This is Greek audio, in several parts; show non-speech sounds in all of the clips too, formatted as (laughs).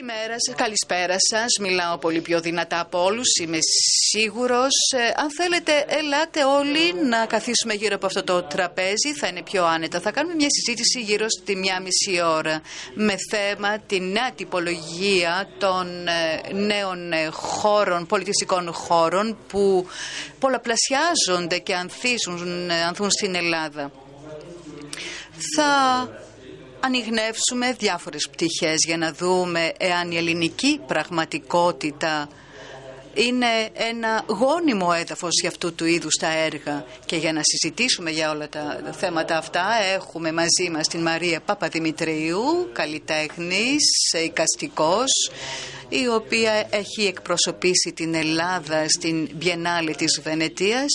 Καλημέρα σας, καλησπέρα σας. Μιλάω πολύ πιο δυνατά από όλους. Είμαι σίγουρος. Ε, αν θέλετε, ελάτε όλοι να καθίσουμε γύρω από αυτό το τραπέζι. Θα είναι πιο άνετα. Θα κάνουμε μια συζήτηση γύρω στη μία μισή ώρα με θέμα τη νέα τυπολογία των ε, νέων ε, χώρων, πολιτιστικών χώρων που πολλαπλασιάζονται και ανθίζουν, ανθούν στην Ελλάδα. Θα ανοιχνεύσουμε διάφορες πτυχές για να δούμε εάν η ελληνική πραγματικότητα είναι ένα γόνιμο έδαφος για αυτού του είδους τα έργα και για να συζητήσουμε για όλα τα θέματα αυτά έχουμε μαζί μας την Μαρία Παπαδημητρίου, καλλιτέχνης, οικαστικός, η οποία έχει εκπροσωπήσει την Ελλάδα στην Biennale της Βενετίας.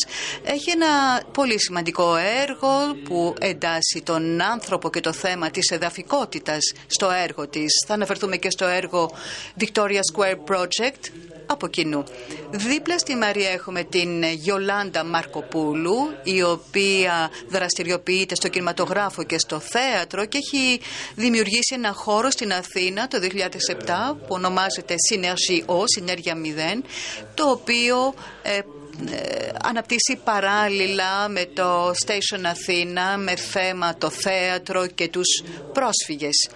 Έχει ένα πολύ σημαντικό έργο που εντάσσει τον άνθρωπο και το θέμα της εδαφικότητας στο έργο της. Θα αναφερθούμε και στο έργο Victoria Square Project από κοινού. Δίπλα στη Μαρία έχουμε την Γιολάντα Μαρκοπούλου, η οποία δραστηριοποιείται στο κινηματογράφο και στο θέατρο και έχει δημιουργήσει ένα χώρο στην Αθήνα το 2007 που ονομάζεται Synergy O, Συνέργεια 0, το οποίο ε, ε, αναπτύσσει παράλληλα με το Station Αθήνα με θέμα το θέατρο και τους πρόσφυγες.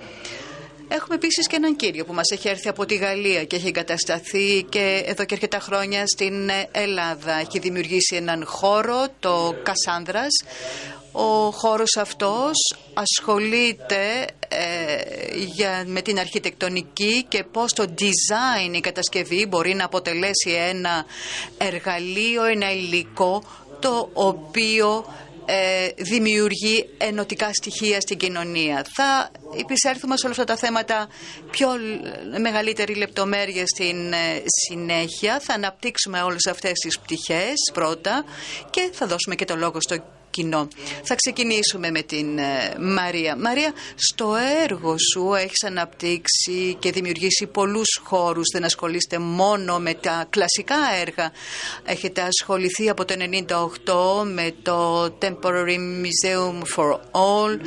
Έχουμε επίσης και έναν κύριο που μας έχει έρθει από τη Γαλλία και έχει εγκατασταθεί και εδώ και αρκετά χρόνια στην Ελλάδα. Έχει δημιουργήσει έναν χώρο, το Κασάνδρας. Ο χώρος αυτός ασχολείται ε, για, με την αρχιτεκτονική και πώς το design, η κατασκευή μπορεί να αποτελέσει ένα εργαλείο, ένα υλικό το οποίο ε, δημιουργεί ενωτικά στοιχεία στην κοινωνία. Θα επισέλθουμε σε όλα αυτά τα θέματα πιο μεγαλύτερη λεπτομέρεια στην ε, συνέχεια. Θα αναπτύξουμε όλες αυτές τις πτυχές πρώτα και θα δώσουμε και το λόγο στο θα ξεκινήσουμε με την ε, Μαρία. Μαρία, στο έργο σου έχεις αναπτύξει και δημιουργήσει πολλούς χώρους. Δεν ασχολείστε μόνο με τα κλασικά έργα. Έχετε ασχοληθεί από το 1998 με το Temporary Museum for All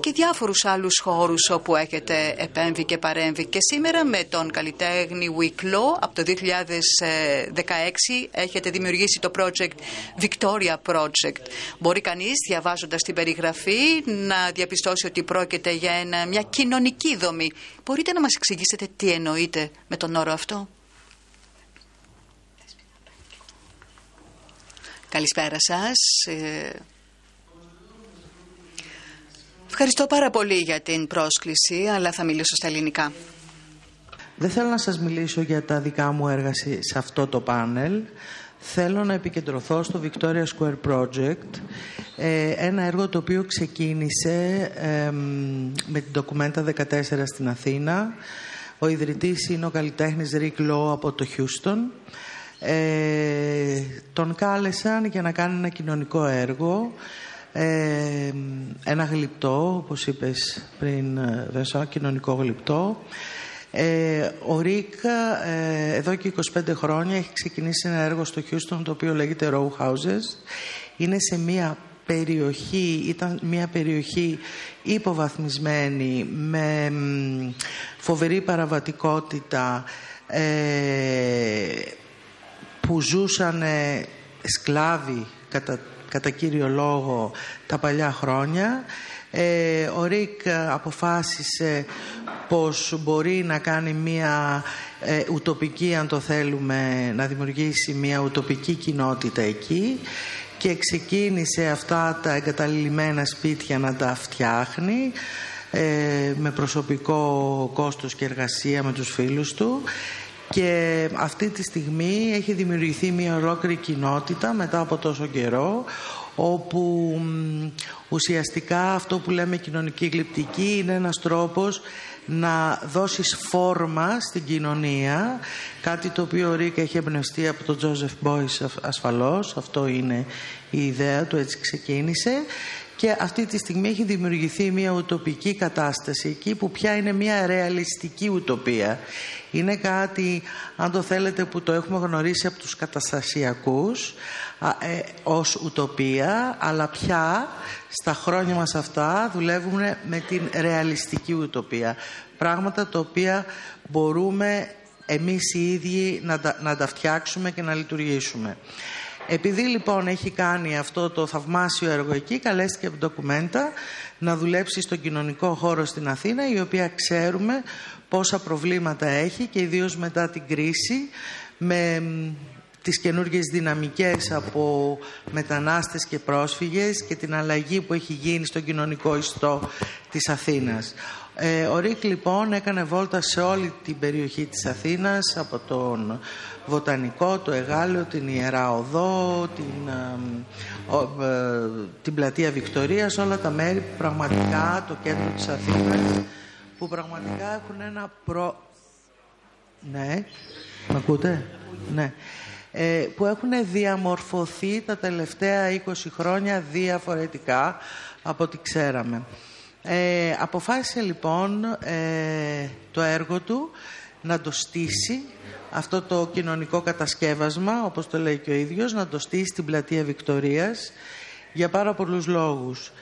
και διάφορους άλλους χώρους όπου έχετε επέμβει και παρέμβει. Και σήμερα με τον καλλιτέχνη Wicklow από το 2016 έχετε δημιουργήσει το project Victoria Project. Μπορεί κανείς διαβάζοντας την περιγραφή να διαπιστώσει ότι πρόκειται για ένα, μια κοινωνική δομή. Μπορείτε να μας εξηγήσετε τι εννοείτε με τον όρο αυτό; Καλησπέρα σας. Ε, ευχαριστώ πάρα πολύ για την πρόσκληση, αλλά θα μιλήσω στα ελληνικά. Δεν θέλω να σας μιλήσω για τα δικά μου έργα σε αυτό το πάνελ. Θέλω να επικεντρωθώ στο Victoria Square Project, ε, ένα έργο το οποίο ξεκίνησε με την Documenta 14 στην Αθήνα. Ο ιδρυτής είναι ο καλλιτέχνης Rick Lowe από το Houston. Ε, τον κάλεσαν για να κάνει ένα κοινωνικό έργο, ε, ένα γλυπτό, όπως είπες πριν, Βεσό, κοινωνικό γλυπτό. Ε, ο Ρίκ ε, εδώ και 25 χρόνια έχει ξεκινήσει ένα έργο στο Houston το οποίο λέγεται Row Houses. Είναι σε μια περιοχή, ήταν μια περιοχή υποβαθμισμένη με φοβερή παραβατικότητα ε, που ζούσαν σκλάβοι κατά, κατά κύριο λόγο τα παλιά χρόνια ε, ο Ρίκ αποφάσισε πως μπορεί να κάνει μία ε, ουτοπική, αν το θέλουμε, να δημιουργήσει μία ουτοπική κοινότητα εκεί και ξεκίνησε αυτά τα εγκαταλειμμένα σπίτια να τα φτιάχνει ε, με προσωπικό κόστος και εργασία με τους φίλους του και αυτή τη στιγμή έχει δημιουργηθεί μια ολόκληρη κοινότητα μετά από τόσο καιρό όπου ουσιαστικά αυτό που λέμε κοινωνική γλυπτική είναι ένας τρόπος να δώσεις φόρμα στην κοινωνία κάτι το οποίο ο Ρίκα έχει εμπνευστεί από τον Τζόζεφ Μπόις ασφαλώς. Αυτό είναι η ιδέα του έτσι ξεκίνησε. Και αυτή τη στιγμή έχει δημιουργηθεί μια ουτοπική κατάσταση εκεί που πια είναι μια ρεαλιστική ουτοπία. Είναι κάτι αν το θέλετε που το έχουμε γνωρίσει από τους καταστασιακούς ε, ως ουτοπία αλλά πια στα χρόνια μας αυτά δουλεύουμε με την ρεαλιστική ουτοπία πράγματα τα οποία μπορούμε εμείς οι ίδιοι να τα, να τα φτιάξουμε και να λειτουργήσουμε. Επειδή λοιπόν έχει κάνει αυτό το θαυμάσιο έργο εκεί, καλέστηκε από ντοκουμέντα να δουλέψει στον κοινωνικό χώρο στην Αθήνα, η οποία ξέρουμε πόσα προβλήματα έχει και ιδίως μετά την κρίση με τις καινούργιες δυναμικές από μετανάστες και πρόσφυγες και την αλλαγή που έχει γίνει στον κοινωνικό ιστό της Αθήνας. Ε, ο Ρίκ λοιπόν έκανε βόλτα σε όλη την περιοχή της Αθήνας από τον Βοτανικό, το Εγάλεο, την Ιερά Οδό, την, ε, ε, την πλατεία Βικτορίας, όλα τα μέρη που πραγματικά το κέντρο της Αθήνας που πραγματικά έχουν ένα προ... Ναι, με ακούτε; Ναι. Ε, που έχουν διαμορφωθεί τα τελευταία 20 χρόνια διαφορετικά από ό,τι ξέραμε. Ε, αποφάσισε λοιπόν ε, το έργο του να το στήσει αυτό το κοινωνικό κατασκεύασμα, όπως το λέει και ο ίδιος, να το στήσει στην πλατεία Βικτορίας για πάρα πολλούς λόγους.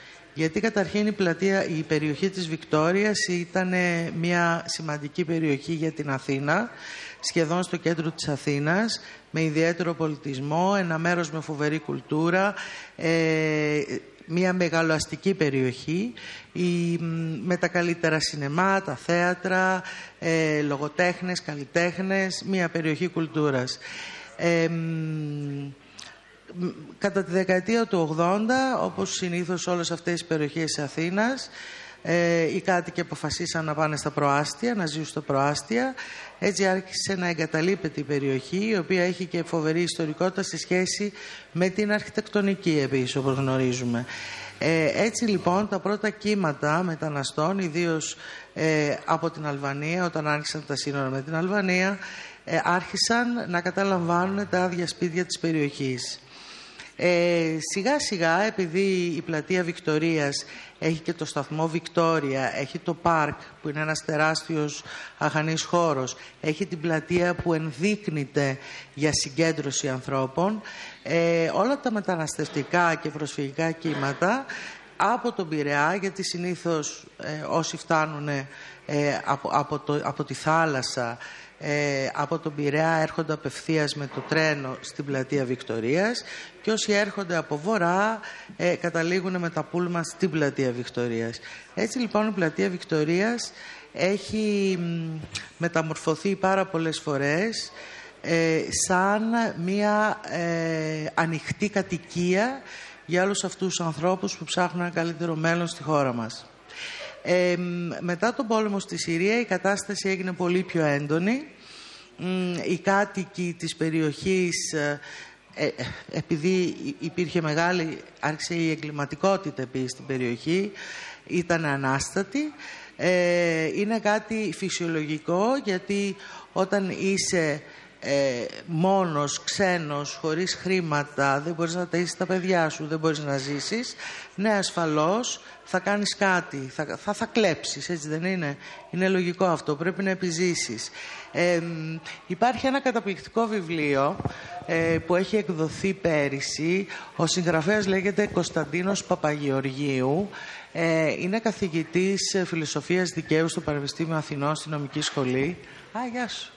Γιατί καταρχήν η, πλατεία, η περιοχή της Βικτόριας ήταν μια σημαντική περιοχή για την Αθήνα, σχεδόν στο κέντρο της Αθήνας, με ιδιαίτερο πολιτισμό, ένα μέρος με φοβερή κουλτούρα, ε, μια μεγαλοαστική περιοχή η, με τα καλύτερα σινεμά, τα θέατρα, ε, λογοτέχνες, καλλιτέχνες, μια περιοχή κουλτούρας. Ε, κατά τη δεκαετία του 80, όπως συνήθως όλες αυτές οι περιοχές της Αθήνας, ε, οι κάτοικοι αποφασίσαν να πάνε στα προάστια, να ζήσουν στα προάστια. Έτσι άρχισε να εγκαταλείπεται η περιοχή, η οποία έχει και φοβερή ιστορικότητα σε σχέση με την αρχιτεκτονική επίσης, όπως γνωρίζουμε. Ε, έτσι λοιπόν τα πρώτα κύματα μεταναστών, ιδίως ε, από την Αλβανία, όταν άρχισαν τα σύνορα με την Αλβανία, ε, άρχισαν να καταλαμβάνουν τα άδεια σπίτια της περιοχής. Ε, σιγά σιγά επειδή η πλατεία Βικτορίας έχει και το σταθμό Βικτόρια, έχει το πάρκ που είναι ένας τεράστιος αχανής χώρος, έχει την πλατεία που ενδείκνυται για συγκέντρωση ανθρώπων, ε, όλα τα μεταναστευτικά και προσφυγικά κύματα από τον Πειραιά, γιατί συνήθως ε, όσοι φτάνουν ε, από, από, το, από τη θάλασσα ε, από τον Πειραιά έρχονται απευθείας με το τρένο στην πλατεία Βικτορίας και όσοι έρχονται από βορρά ε, καταλήγουν με τα πούλμα στην πλατεία Βικτορίας. Έτσι λοιπόν η πλατεία Βικτορίας έχει μεταμορφωθεί πάρα πολλές φορές ε, σαν μια ε, ανοιχτή κατοικία για όλους αυτούς τους ανθρώπους που ψάχνουν ένα καλύτερο μέλλον στη χώρα μας. Ε, μετά τον πόλεμο στη Συρία η κατάσταση έγινε πολύ πιο έντονη. Οι κάτοικοι της περιοχής, ε, ε, επειδή υπήρχε μεγάλη, άρχισε η εγκληματικότητα επίσης στην περιοχή, ήταν ανάστατοι. Ε, είναι κάτι φυσιολογικό γιατί όταν είσαι ε, μόνος, ξένος, χωρίς χρήματα, δεν μπορείς να ταΐσεις τα παιδιά σου, δεν μπορείς να ζήσεις, ναι ασφαλώς θα κάνεις κάτι, θα, θα, θα κλέψεις, έτσι δεν είναι; Είναι λογικό αυτό, πρέπει να επιζήσεις. Ε, υπάρχει ένα καταπληκτικό βιβλίο ε, που έχει εκδοθεί πέρυσι. Ο συγγραφέας λέγεται Κωνσταντίνος Παπαγεωργίου. Ε, είναι καθηγητής φιλοσοφίας δικαίου στο Πανεπιστήμιο Αθηνών στη Νομική Σχολή. Α, γεια σου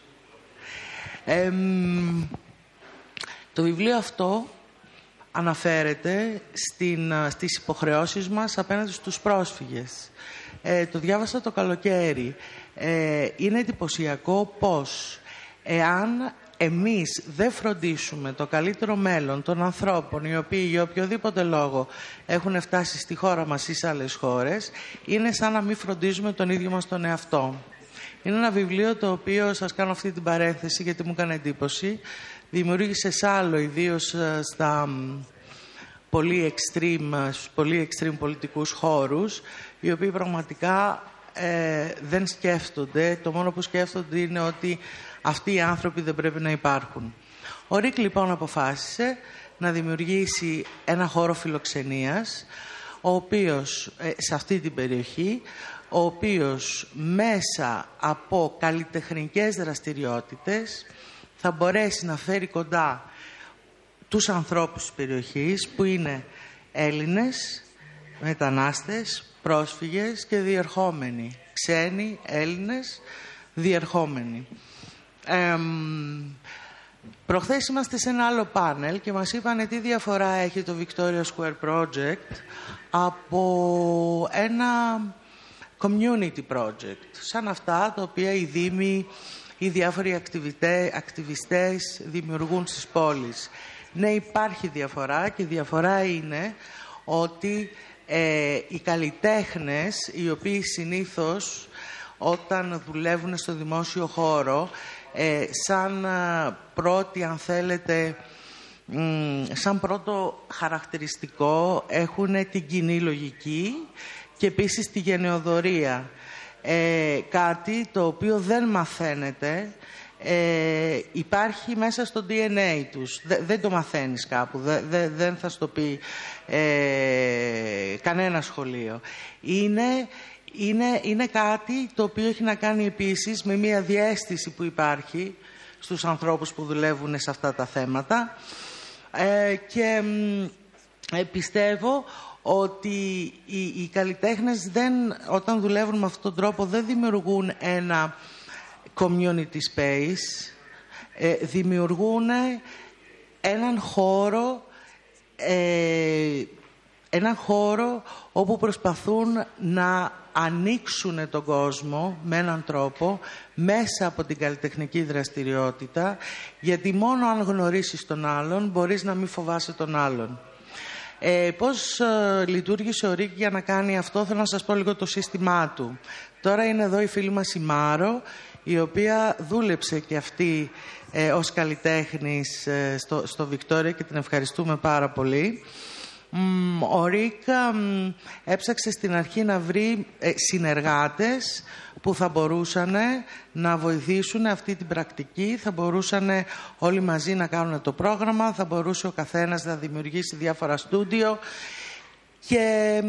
το βιβλίο αυτό αναφέρεται στην, στις υποχρεώσεις μας απέναντι στους πρόσφυγες. Ε, το διάβασα το καλοκαίρι. Ε, είναι εντυπωσιακό πως εάν εμείς δεν φροντίσουμε το καλύτερο μέλλον των ανθρώπων οι οποίοι για οποιοδήποτε λόγο έχουν φτάσει στη χώρα μας ή σε άλλες χώρες είναι σαν να μην φροντίζουμε τον ίδιο μας τον εαυτό. Είναι ένα βιβλίο το οποίο σας κάνω αυτή την παρένθεση γιατί μου έκανε εντύπωση. Δημιούργησε άλλο ιδίως ε, στα πολύ extreme, πολύ extreme πολιτικούς χώρους, οι οποίοι πραγματικά ε, δεν σκέφτονται. Το μόνο που σκέφτονται είναι ότι αυτοί οι άνθρωποι δεν πρέπει να υπάρχουν. Ο Ρίκ λοιπόν αποφάσισε να δημιουργήσει ένα χώρο φιλοξενίας, ο οποίος ε, σε αυτή την περιοχή ο οποίος μέσα από καλλιτεχνικές δραστηριότητες θα μπορέσει να φέρει κοντά τους ανθρώπους της περιοχής που είναι Έλληνες, μετανάστες, πρόσφυγες και διερχόμενοι, ξένοι, Έλληνες, διερχόμενοι. Ε, προχθές είμαστε σε ένα άλλο πάνελ και μας είπαν τι διαφορά έχει το Victoria Square Project από ένα community project, σαν αυτά τα οποία οι Δήμοι ή διάφοροι ακτιβιστές δημιουργούν στις πόλεις. Ναι, υπάρχει διαφορά και η διαφορά είναι ότι ε, οι καλλιτέχνες, οι οποίοι συνήθως όταν δουλεύουν στο δημόσιο χώρο, ε, σαν ε, πρώτη, αν θέλετε, σαν πρώτο χαρακτηριστικό έχουν την κοινή λογική και επίσης τη γενεοδορία. Ε, κάτι το οποίο δεν μαθαίνεται ε, υπάρχει μέσα στο DNA τους. δεν το μαθαίνεις κάπου, δεν θα στο πει ε, κανένα σχολείο. Είναι, είναι, είναι κάτι το οποίο έχει να κάνει επίσης με μια διέστηση που υπάρχει στους ανθρώπους που δουλεύουν σε αυτά τα θέματα ε, και ε, πιστεύω ότι οι, οι καλλιτέχνες δεν, όταν δουλεύουν με αυτόν τον τρόπο δεν δημιουργούν ένα community space, ε, δημιουργούν έναν χώρο, ε, έναν χώρο όπου προσπαθούν να ανοίξουν τον κόσμο με έναν τρόπο μέσα από την καλλιτεχνική δραστηριότητα γιατί μόνο αν γνωρίσεις τον άλλον μπορείς να μην φοβάσαι τον άλλον. Ε, πώς ε, λειτουργήσε ο Ρίκ για να κάνει αυτό, θέλω να σας πω λίγο το σύστημά του. Τώρα είναι εδώ η φίλη μας η Μάρο, η οποία δούλεψε και αυτή ε, ως καλλιτέχνης ε, στο, στο Βικτόρια και την ευχαριστούμε πάρα πολύ. Ο Ρίκ έψαξε στην αρχή να βρει ε, συνεργάτες που θα μπορούσαν να βοηθήσουν αυτή την πρακτική, θα μπορούσαν όλοι μαζί να κάνουν το πρόγραμμα, θα μπορούσε ο καθένας να δημιουργήσει διάφορα στούντιο και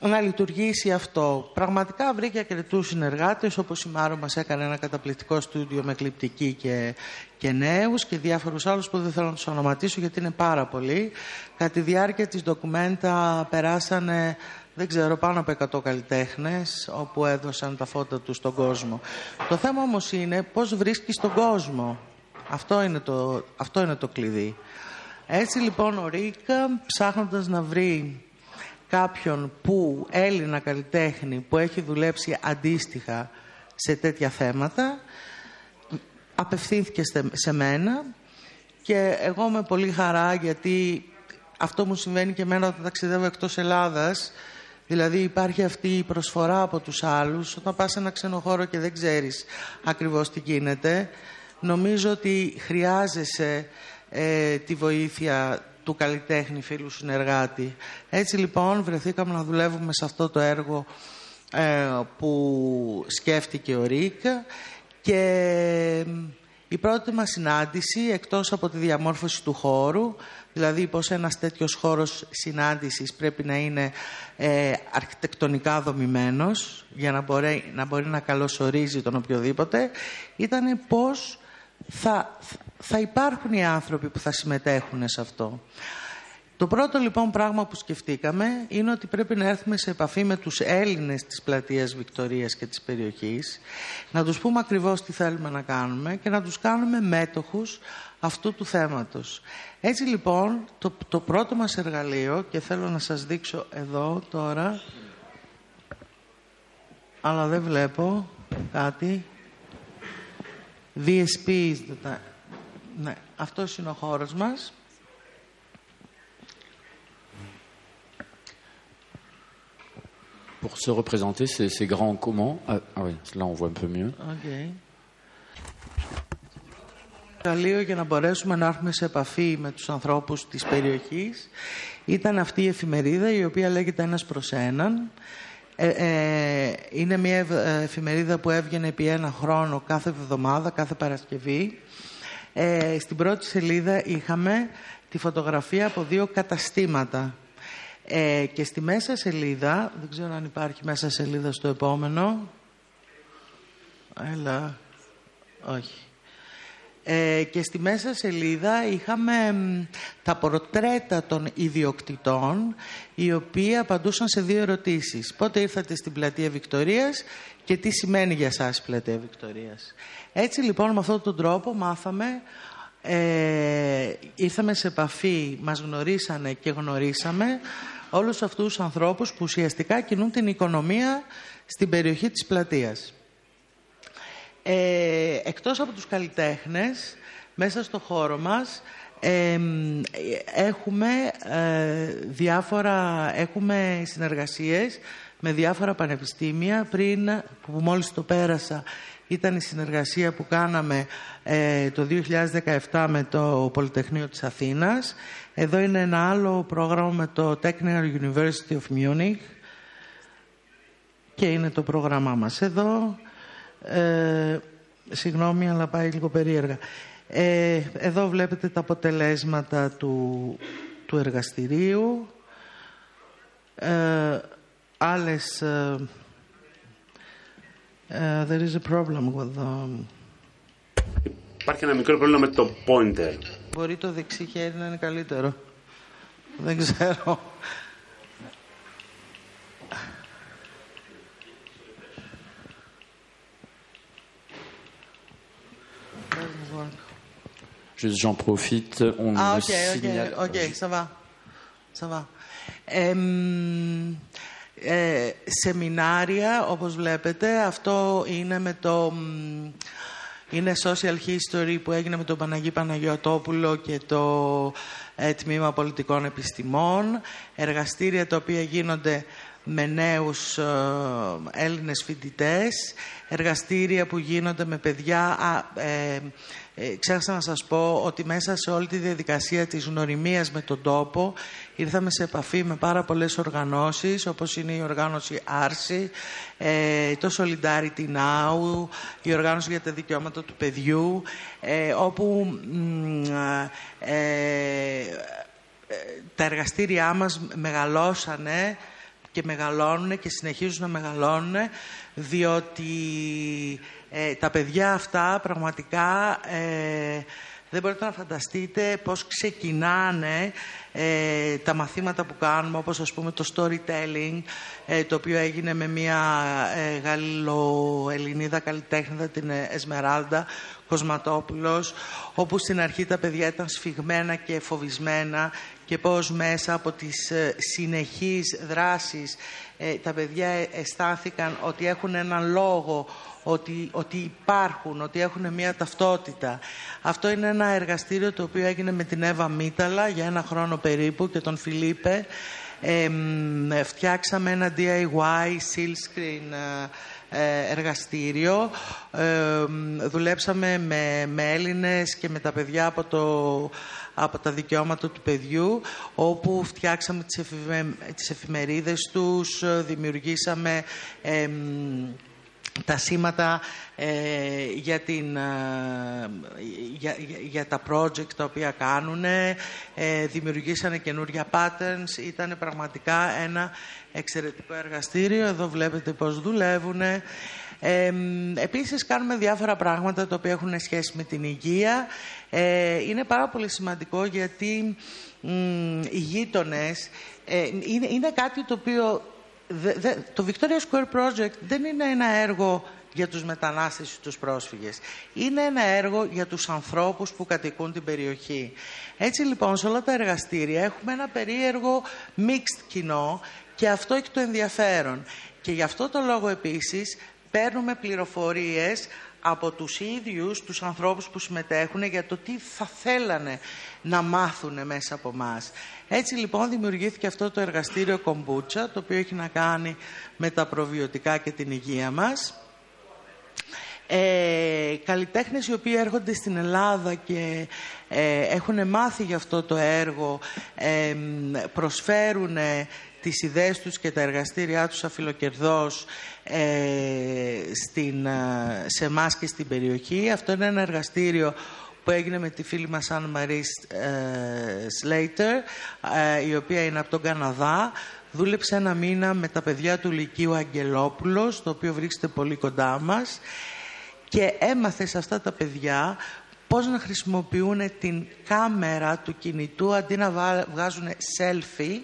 να λειτουργήσει αυτό. Πραγματικά βρήκε αρκετού συνεργάτες, όπως η Μάρο μας έκανε ένα καταπληκτικό στούντιο με κλειπτική και, και νέους και διάφορους άλλους που δεν θέλω να τους ονοματίσω γιατί είναι πάρα πολλοί. Κατά τη διάρκεια της ντοκουμέντα περάσανε δεν ξέρω, πάνω από 100 καλλιτέχνες όπου έδωσαν τα φώτα τους στον κόσμο. Το θέμα όμως είναι πώς βρίσκεις τον κόσμο. Αυτό είναι το, αυτό είναι το κλειδί. Έτσι λοιπόν ο Ρίκα ψάχνοντας να βρει κάποιον που Έλληνα καλλιτέχνη που έχει δουλέψει αντίστοιχα σε τέτοια θέματα απευθύνθηκε σε μένα και εγώ με πολύ χαρά γιατί αυτό μου συμβαίνει και εμένα όταν ταξιδεύω εκτός Ελλάδας δηλαδή υπάρχει αυτή η προσφορά από τους άλλους όταν πας σε ένα ξένο χώρο και δεν ξέρεις ακριβώς τι γίνεται νομίζω ότι χρειάζεσαι ε, τη βοήθεια του καλλιτέχνη φίλου συνεργάτη. Έτσι λοιπόν βρεθήκαμε να δουλεύουμε σε αυτό το έργο ε, που σκέφτηκε ο Ρίκ και η πρώτη μας συνάντηση εκτός από τη διαμόρφωση του χώρου δηλαδή πως ένας τέτοιος χώρος συνάντησης πρέπει να είναι ε, αρχιτεκτονικά δομημένος για να μπορεί, να μπορεί να καλωσορίζει τον οποιοδήποτε ήταν πως θα, θα υπάρχουν οι άνθρωποι που θα συμμετέχουν σε αυτό. Το πρώτο λοιπόν πράγμα που σκεφτήκαμε είναι ότι πρέπει να έρθουμε σε επαφή με τους Έλληνες της πλατείας Βικτορίας και της περιοχής, να τους πούμε ακριβώς τι θέλουμε να κάνουμε και να τους κάνουμε μέτοχους αυτού του θέματος. Έτσι λοιπόν το, το πρώτο μας εργαλείο και θέλω να σας δείξω εδώ τώρα αλλά δεν βλέπω κάτι. VSP ναι, αυτός είναι ο χώρος μας Pour se représenter, c'est grand comment ah, ah, oui, là on voit un peu mieux. Okay. Καλείο για να μπορέσουμε να έρθουμε σε επαφή με τους ανθρώπους της περιοχής ήταν αυτή η εφημερίδα η οποία λέγεται ένας προς έναν. Ε, ε, είναι μια εφημερίδα που έβγαινε επί ένα χρόνο κάθε εβδομάδα, κάθε Παρασκευή. Ε, στην πρώτη σελίδα είχαμε τη φωτογραφία από δύο καταστήματα ε, και στη μέσα σελίδα, δεν ξέρω αν υπάρχει μέσα σελίδα στο επόμενο. Έλα. Όχι. Ε, και στη μέσα σελίδα είχαμε τα πορτρέτα των ιδιοκτητών οι οποίοι απαντούσαν σε δύο ερωτήσεις. Πότε ήρθατε στην πλατεία Βικτορίας και τι σημαίνει για σας η πλατεία Βικτορίας. Έτσι λοιπόν με αυτόν τον τρόπο μάθαμε, ε, ήρθαμε σε επαφή, μας γνωρίσανε και γνωρίσαμε όλους αυτούς τους ανθρώπους που ουσιαστικά κινούν την οικονομία στην περιοχή της πλατείας. Ε, εκτός από τους καλλιτέχνες, μέσα στο χώρο μας έχουμε ε, διάφορα, έχουμε συνεργασίες με διάφορα πανεπιστήμια πριν που μόλις το πέρασα ήταν η συνεργασία που κάναμε ε, το 2017 με το Πολυτεχνείο της Αθήνας. Εδώ είναι ένα άλλο πρόγραμμα με το Technical University of Munich και είναι το πρόγραμμά μας εδώ. Ε, συγγνώμη, αλλά πάει λίγο περίεργα. Ε, εδώ βλέπετε τα αποτελέσματα του, του εργαστηρίου. Ε, άλλες... Ε, ε, there is a problem with the... Υπάρχει ένα μικρό πρόβλημα με το pointer. Μπορεί το δεξί χέρι να είναι καλύτερο. Δεν ξέρω. Juste, j'en profite. On ah, me ok, signale... ok, ok, ça va. Ça va. Ε, ε, σεμινάρια, όπως βλέπετε, αυτό είναι με το... Είναι social history που έγινε με τον Παναγί Παναγιωτόπουλο και το ε, Τμήμα Πολιτικών Επιστημών. Εργαστήρια τα οποία γίνονται με νέους ε, Έλληνες φοιτητές. Εργαστήρια που γίνονται με παιδιά... Α, ε, ε, ξέχασα να σας πω ότι μέσα σε όλη τη διαδικασία της γνωριμίας με τον τόπο ήρθαμε σε επαφή με πάρα πολλές οργανώσεις όπως είναι η οργάνωση Άρση, ε, το Solidarity Now, η οργάνωση για τα δικαιώματα του παιδιού ε, όπου ε, ε, τα εργαστήριά μας μεγαλώσανε και μεγαλώνουν και συνεχίζουν να μεγαλώνουν διότι ε, τα παιδιά αυτά πραγματικά ε, δεν μπορείτε να φανταστείτε πώς ξεκινάνε ε, τα μαθήματα που κάνουμε, όπως ας πούμε το storytelling, ε, το οποίο έγινε με μια ε, Γαλλο-Ελληνίδα καλλιτέχνηδα, την Εσμεράλντα Κοσματόπουλος, όπου στην αρχή τα παιδιά ήταν σφιγμένα και φοβισμένα και πώς μέσα από τις συνεχείς δράσεις τα παιδιά αισθάνθηκαν ότι έχουν έναν λόγο ότι, ότι υπάρχουν, ότι έχουν μια ταυτότητα. Αυτό είναι ένα εργαστήριο το οποίο έγινε με την Εύα Μίταλα για ένα χρόνο περίπου και τον Φιλίπε. Ε, φτιάξαμε ένα DIY silkscreen ε, εργαστήριο. Ε, δουλέψαμε με, με Έλληνες και με τα παιδιά από, το, από τα δικαιώματα του παιδιού, όπου φτιάξαμε τις, εφημε, τις εφημερίδες τους, δημιουργήσαμε τα σήματα ε, για, την, ε, για, για, τα project τα οποία κάνουν, ε, δημιουργήσανε καινούργια patterns, ήταν πραγματικά ένα εξαιρετικό εργαστήριο. Εδώ βλέπετε πώς δουλεύουν. Ε, επίσης κάνουμε διάφορα πράγματα τα οποία έχουν σχέση με την υγεία. είναι πάρα πολύ σημαντικό γιατί οι γείτονες είναι, είναι κάτι το οποίο το Victoria Square Project δεν είναι ένα έργο για τους μετανάστες ή τους πρόσφυγες. Είναι ένα έργο για τους ανθρώπους που κατοικούν την περιοχή. Έτσι λοιπόν σε όλα τα εργαστήρια έχουμε ένα περίεργο mixed κοινό και αυτό έχει το ενδιαφέρον. Και γι' αυτό το λόγο επίσης παίρνουμε πληροφορίες από τους ίδιους τους ανθρώπους που συμμετέχουν για το τι θα θέλανε να μάθουν μέσα από μας. Έτσι λοιπόν δημιουργήθηκε αυτό το εργαστήριο κομπούτσα, το οποίο έχει να κάνει με τα προβιωτικά και την υγεία μας. Ε, καλλιτέχνες οι οποίοι έρχονται στην Ελλάδα και ε, έχουν μάθει για αυτό το έργο, ε, προσφέρουν τις ιδέες τους και τα εργαστήριά τους αφιλοκερδός ε, στην, ε, σε εμάς και στην περιοχή. Αυτό είναι ένα εργαστήριο που έγινε με τη φίλη μας Αν Μαρή Σλέιτερ, η οποία είναι από τον Καναδά. Δούλεψε ένα μήνα με τα παιδιά του Λυκείου Αγγελόπουλος, το οποίο βρίσκεται πολύ κοντά μας και έμαθε σε αυτά τα παιδιά πώς να χρησιμοποιούν την κάμερα του κινητού αντί να βγάζουν selfie,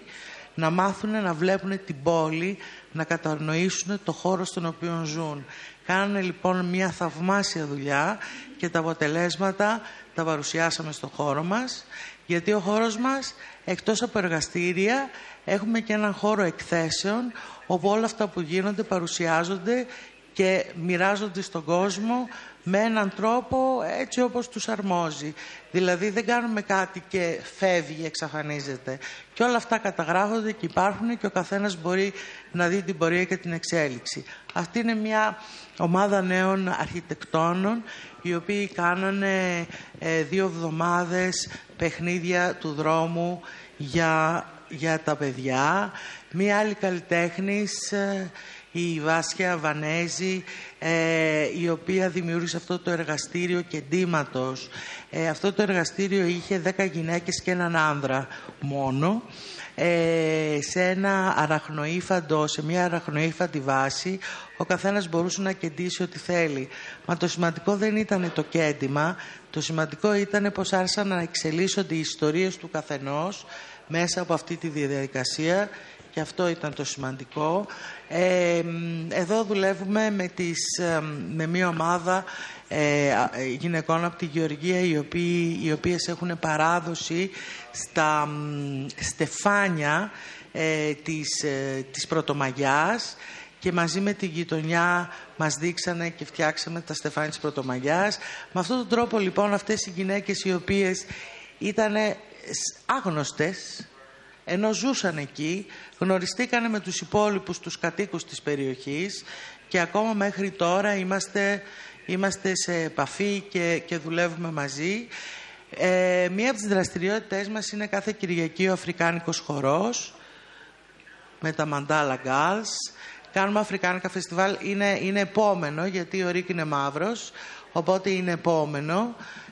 να μάθουν να βλέπουν την πόλη, να κατανοήσουν το χώρο στον οποίο ζουν. Κάνανε λοιπόν μια θαυμάσια δουλειά και τα αποτελέσματα τα παρουσιάσαμε στο χώρο μας, γιατί ο χώρος μας, εκτός από εργαστήρια, έχουμε και έναν χώρο εκθέσεων, όπου όλα αυτά που γίνονται παρουσιάζονται και μοιράζονται στον κόσμο με έναν τρόπο έτσι όπως τους αρμόζει. Δηλαδή δεν κάνουμε κάτι και φεύγει, εξαφανίζεται. Και όλα αυτά καταγράφονται και υπάρχουν και ο καθένας μπορεί να δει την πορεία και την εξέλιξη. Αυτή είναι μια ομάδα νέων αρχιτεκτόνων οι οποίοι κάνανε ε, δύο εβδομάδες παιχνίδια του δρόμου για, για τα παιδιά. Μία άλλη καλλιτέχνης ε, η Βάσια Βανέζη, ε, η οποία δημιούργησε αυτό το εργαστήριο κεντήματος. Ε, αυτό το εργαστήριο είχε 10 γυναίκες και έναν άνδρα μόνο. Ε, σε ένα αραχνοήφαντο, σε μια αραχνοήφαντη βάση, ο καθένας μπορούσε να κεντήσει ό,τι θέλει. Μα το σημαντικό δεν ήταν το κέντημα, το σημαντικό ήταν πως άρχισαν να εξελίσσονται οι ιστορίες του καθενός μέσα από αυτή τη διαδικασία και αυτό ήταν το σημαντικό. Ε, εδώ δουλεύουμε με, τις, με μια ομάδα ε, γυναικών από τη Γεωργία οι, οποίοι, οι οποίες έχουν παράδοση στα στεφάνια ε, της, ε, της Πρωτομαγιάς και μαζί με τη γειτονιά μας δείξανε και φτιάξαμε τα στεφάνια της Πρωτομαγιάς. Με αυτόν τον τρόπο λοιπόν αυτές οι γυναίκες οι οποίες ήταν άγνωστες ενώ ζούσαν εκεί, γνωριστήκανε με τους υπόλοιπους τους κατοίκους της περιοχής και ακόμα μέχρι τώρα είμαστε, είμαστε σε επαφή και, και δουλεύουμε μαζί. Ε, μία από τις δραστηριότητες μας είναι κάθε Κυριακή ο Αφρικάνικος χορός με τα Mandala Girls. Κάνουμε Αφρικάνικα φεστιβάλ, είναι, είναι επόμενο γιατί ο Ρίκ είναι μαύρος, οπότε είναι επόμενο ε,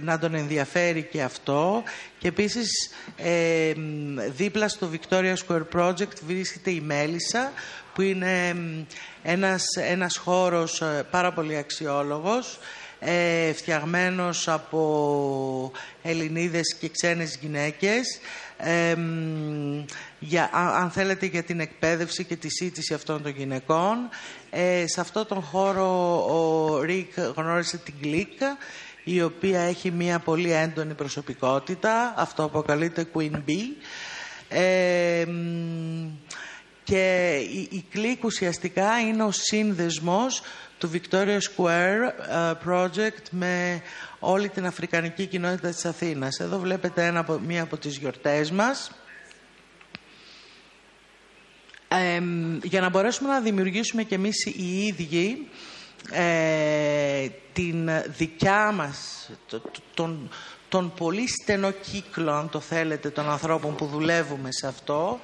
να τον ενδιαφέρει και αυτό. Και επίσης ε, δίπλα στο Victoria Square Project βρίσκεται η Μέλισσα που είναι ένας, ένας χώρος ε, πάρα πολύ αξιόλογος ε, φτιαγμένος από Ελληνίδες και ξένες γυναίκες για, αν θέλετε για την εκπαίδευση και τη σύντηση αυτών των γυναικών. Ε, σε αυτόν τον χώρο ο Ρίκ γνώρισε την Γλίκα η οποία έχει μια πολύ έντονη προσωπικότητα. Αυτό αποκαλείται Queen Bee. Ε, και η, η κλικ ουσιαστικά είναι ο σύνδεσμος του Victoria Square ε, Project με όλη την αφρικανική κοινότητα της Αθήνας. Εδώ βλέπετε ένα, μία από τις γιορτές μας. για να μπορέσουμε να δημιουργήσουμε και εμείς οι ίδιοι ε, την δικιά μας, τον, τον πολύ στενό κύκλο, αν το θέλετε, των ανθρώπων που δουλεύουμε σε αυτό.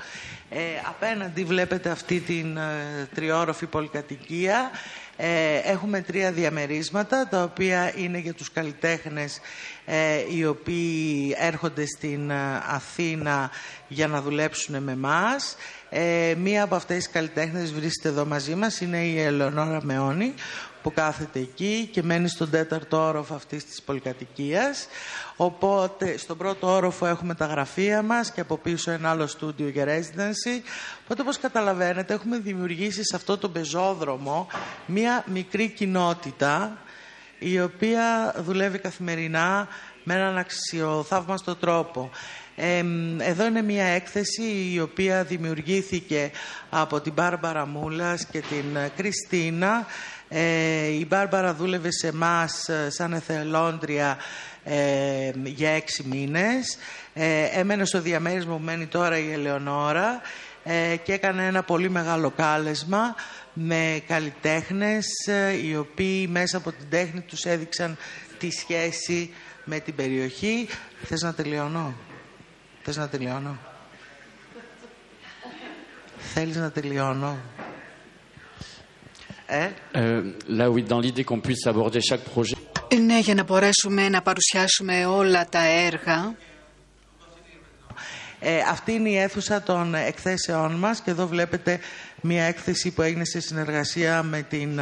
Ε, απέναντι βλέπετε αυτή την ε, τριόροφη πολυκατοικία. Ε, έχουμε τρία διαμερίσματα, τα οποία είναι για τους καλλιτέχνες ε, οι οποίοι έρχονται στην Αθήνα για να δουλέψουν με μας. Ε, μία από αυτές τις καλλιτέχνες βρίσκεται εδώ μαζί μας, είναι η Ελεονόρα Μεώνη, που κάθεται εκεί και μένει στον τέταρτο όροφο αυτής της πολυκατοικίας. Οπότε στον πρώτο όροφο έχουμε τα γραφεία μας και από πίσω ένα άλλο στούντιο για residency. Οπότε όπως καταλαβαίνετε έχουμε δημιουργήσει σε αυτό το πεζόδρομο μία μικρή κοινότητα η οποία δουλεύει καθημερινά με έναν αξιοθαύμαστο τρόπο. εδώ είναι μια έκθεση η οποία δημιουργήθηκε από την Μπάρμπαρα Μούλας και την Κριστίνα ε, η Μπάρμπαρα δούλευε σε εμάς σαν εθελόντρια ε, για έξι μήνες. Ε, έμενε στο διαμέρισμα που μένει τώρα η Ελεονόρα ε, και έκανε ένα πολύ μεγάλο κάλεσμα με καλλιτέχνες οι οποίοι μέσα από την τέχνη τους έδειξαν τη σχέση με την περιοχή. Θες να τελειώνω; Θες να τελειώνω; Θέλεις να τελειώνω; Ε; Euh, là, oui, dans l'idée qu'on puisse aborder chaque projet. Ναι, για να μπορέσουμε να παρουσιάσουμε όλα τα έργα. Ε, αυτή είναι η αίθουσα των εκθέσεών μας και εδώ βλέπετε μια έκθεση που έγινε σε συνεργασία με την...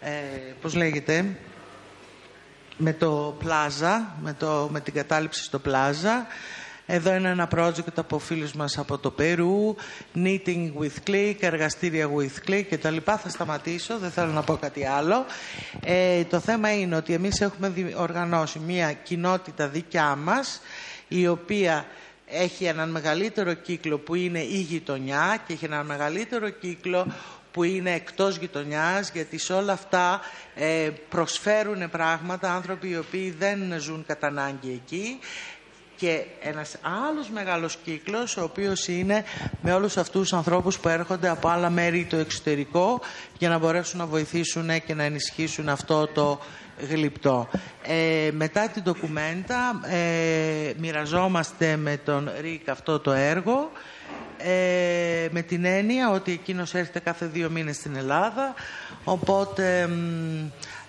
Ε, πώς λέγεται... με το Πλάζα, με, το, με την κατάληψη στο Πλάζα. Εδώ είναι ένα project από φίλους μας από το Περού, Knitting with Click, εργαστήρια with Click και τα λοιπά. Θα σταματήσω, δεν θέλω να πω κάτι άλλο. Ε, το θέμα είναι ότι εμείς έχουμε οργανώσει μια κοινότητα δικιά μας, η οποία έχει έναν μεγαλύτερο κύκλο που είναι η γειτονιά και έχει έναν μεγαλύτερο κύκλο που είναι εκτός γειτονιάς, γιατί σε όλα αυτά ε, προσφέρουν πράγματα άνθρωποι οι οποίοι δεν ζουν κατά ανάγκη εκεί και ένας άλλος μεγάλος κύκλος ο οποίος είναι με όλους αυτούς τους ανθρώπους που έρχονται από άλλα μέρη το εξωτερικό για να μπορέσουν να βοηθήσουν και να ενισχύσουν αυτό το γλυπτό. Ε, μετά την ντοκουμέντα ε, μοιραζόμαστε με τον Ρίκ αυτό το έργο ε, με την έννοια ότι εκείνος έρχεται κάθε δύο μήνες στην Ελλάδα οπότε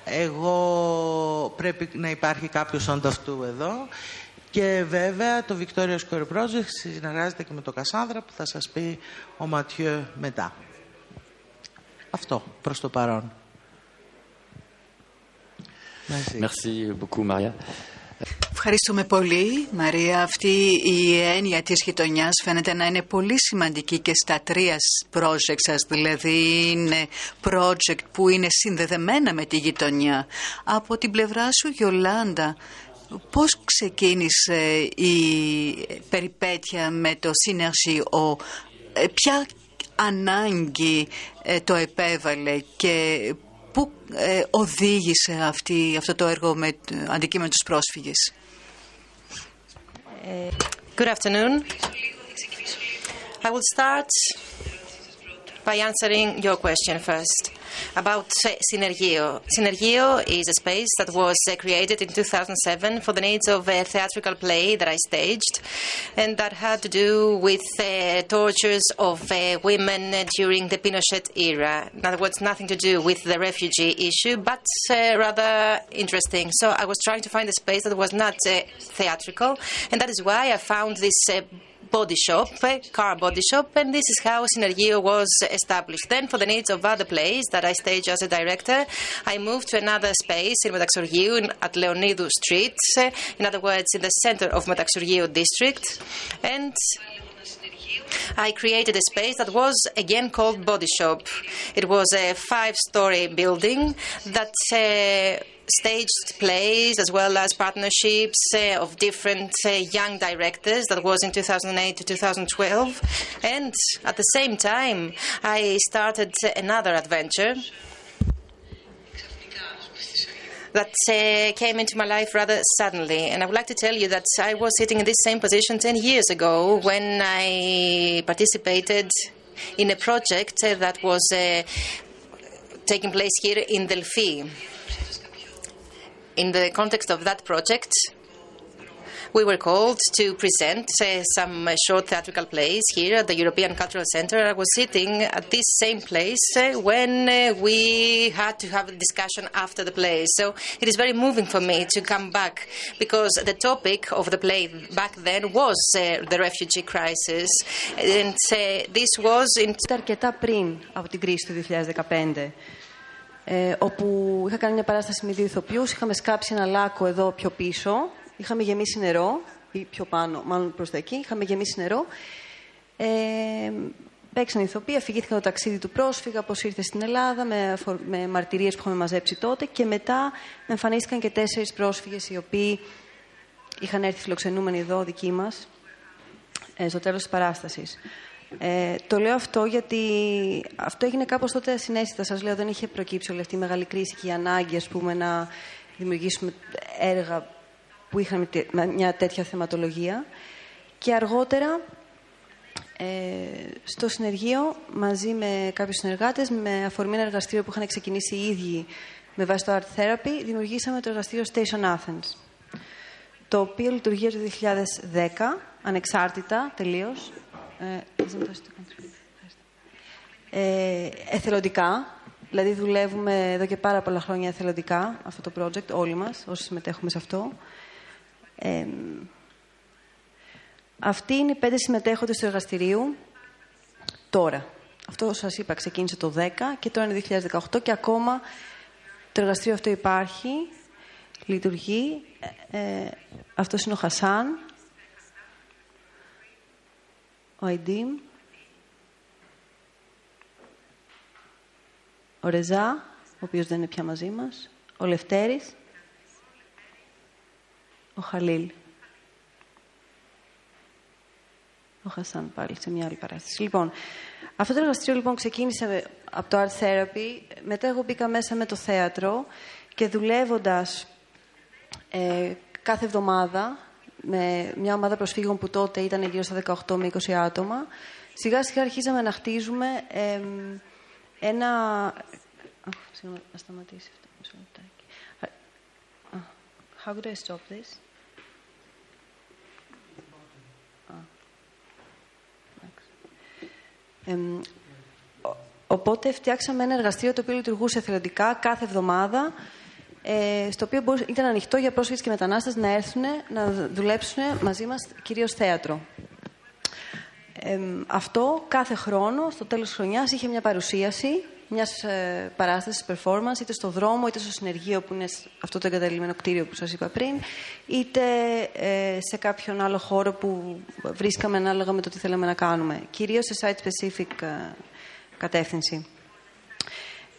εγώ πρέπει να υπάρχει κάποιος ανταυτού εδώ και βέβαια το Victoria Square Project συνεργάζεται και με το Κασάνδρα που θα σας πει ο Ματιέ μετά. Αυτό προς το παρόν. Merci beaucoup, Maria. Ευχαριστούμε πολύ, Μαρία. Αυτή η έννοια της γειτονιάς φαίνεται να είναι πολύ σημαντική και στα τρία project σας, δηλαδή είναι project που είναι συνδεδεμένα με τη γειτονιά. Από την πλευρά σου, Γιολάντα, πώς ξεκίνησε η περιπέτεια με το Synergy, ε, ποια ανάγκη ε, το επέβαλε και πού ε, οδήγησε αυτή, αυτό το έργο με αντικείμενο τους πρόσφυγες; Good afternoon. I will start by answering your question first about Synergio. Synergio is a space that was uh, created in 2007 for the needs of a theatrical play that I staged and that had to do with uh, tortures of uh, women during the Pinochet era. In other words, nothing to do with the refugee issue, but uh, rather interesting. So I was trying to find a space that was not uh, theatrical, and that is why I found this uh, body shop, car body shop, and this is how Synergio was established. Then, for the needs of other plays that I stage as a director, I moved to another space in Metaxorgiou at Leonidou Street, in other words, in the center of Metaxorgiou district, and I created a space that was again called Body Shop. It was a five story building that uh, staged plays as well as partnerships uh, of different uh, young directors. That was in 2008 to 2012. And at the same time, I started another adventure that uh, came into my life rather suddenly. And I would like to tell you that I was sitting in this same position 10 years ago when I participated in a project uh, that was uh, taking place here in Delphi. In the context of that project, we were called to present uh, some short theatrical plays here at the European Cultural Centre. I was sitting at this same place uh, when uh, we had to have a discussion after the play. So it is very moving for me to come back because the topic of the play back then was uh, the refugee crisis. And uh, this was in. Ε, όπου είχα κάνει μια παράσταση με δύο ηθοποιούς, είχαμε σκάψει ένα λάκκο εδώ πιο πίσω είχαμε γεμίσει νερό, ή πιο πάνω, μάλλον προς τα εκεί, είχαμε γεμίσει νερό. Ε, παίξαν ηθοποιοί, αφηγήθηκαν το ταξίδι του πρόσφυγα, πώς ήρθε στην Ελλάδα, με, με μαρτυρίες που είχαμε μαζέψει τότε και μετά εμφανίστηκαν και τέσσερις πρόσφυγες οι οποίοι είχαν έρθει φιλοξενούμενοι εδώ, δικοί μας, ε, στο τέλος της παράστασης. Ε, το λέω αυτό γιατί αυτό έγινε κάπως τότε ασυνέστητα. Σας λέω, δεν είχε προκύψει όλη αυτή η μεγάλη κρίση και η ανάγκη, ας πούμε, να δημιουργήσουμε έργα που είχαν μια τέτοια θεματολογία. Και αργότερα, ε, στο συνεργείο, μαζί με κάποιους συνεργάτες, με αφορμή ένα εργαστήριο που είχαν ξεκινήσει οι ίδιοι με βάση το Art Therapy, δημιουργήσαμε το εργαστήριο Station Athens, το οποίο λειτουργεί το 2010, ανεξάρτητα, τελείως. Ε, ε, εθελοντικά, δηλαδή δουλεύουμε εδώ και πάρα πολλά χρόνια εθελοντικά αυτό το project, όλοι μας, όσοι συμμετέχουμε σε αυτό. Ε, αυτοί είναι οι πέντε συμμετέχοντες του εργαστηρίου τώρα. Αυτό σας είπα ξεκίνησε το 10 και τώρα είναι 2018 και ακόμα το εργαστήριο αυτό υπάρχει Λειτουργεί. Ε, αυτός είναι ο Χασάν. Ο Αϊντίμ. Ο Ρεζά, ο οποίος δεν είναι πια μαζί μας. Ο Λευτέρης. Ο Χαλίλ. Ο Χασάν πάλι σε μια άλλη παράσταση. Λοιπόν, αυτό το εργαστήριο λοιπόν ξεκίνησε από το Art Therapy. Μετά εγώ μπήκα μέσα με το θέατρο και δουλεύοντας ε, κάθε εβδομάδα με μια ομάδα προσφύγων που τότε ήταν γύρω στα 18 με 20 άτομα, σιγά σιγά αρχίζαμε να χτίζουμε ε, ένα... Συγγνώμη, να σταματήσει αυτό. Μισό λεπτάκι. How could I stop this? οπότε φτιάξαμε ένα εργαστήριο το οποίο λειτουργούσε εθελοντικά κάθε εβδομάδα ε, στο οποίο ήταν ανοιχτό για πρόσφυγες και μετανάστες να έρθουν να δουλέψουν μαζί μας κυρίως θέατρο. αυτό κάθε χρόνο, στο τέλος της χρονιάς, είχε μια παρουσίαση μιας ε, παράστασης performance, είτε στο δρόμο, είτε στο συνεργείο που είναι αυτό το εγκαταλειμμένο κτίριο που σας είπα πριν, είτε ε, σε κάποιον άλλο χώρο που βρίσκαμε ανάλογα με το τι θέλαμε να κάνουμε. Κυρίως σε site-specific ε, κατεύθυνση.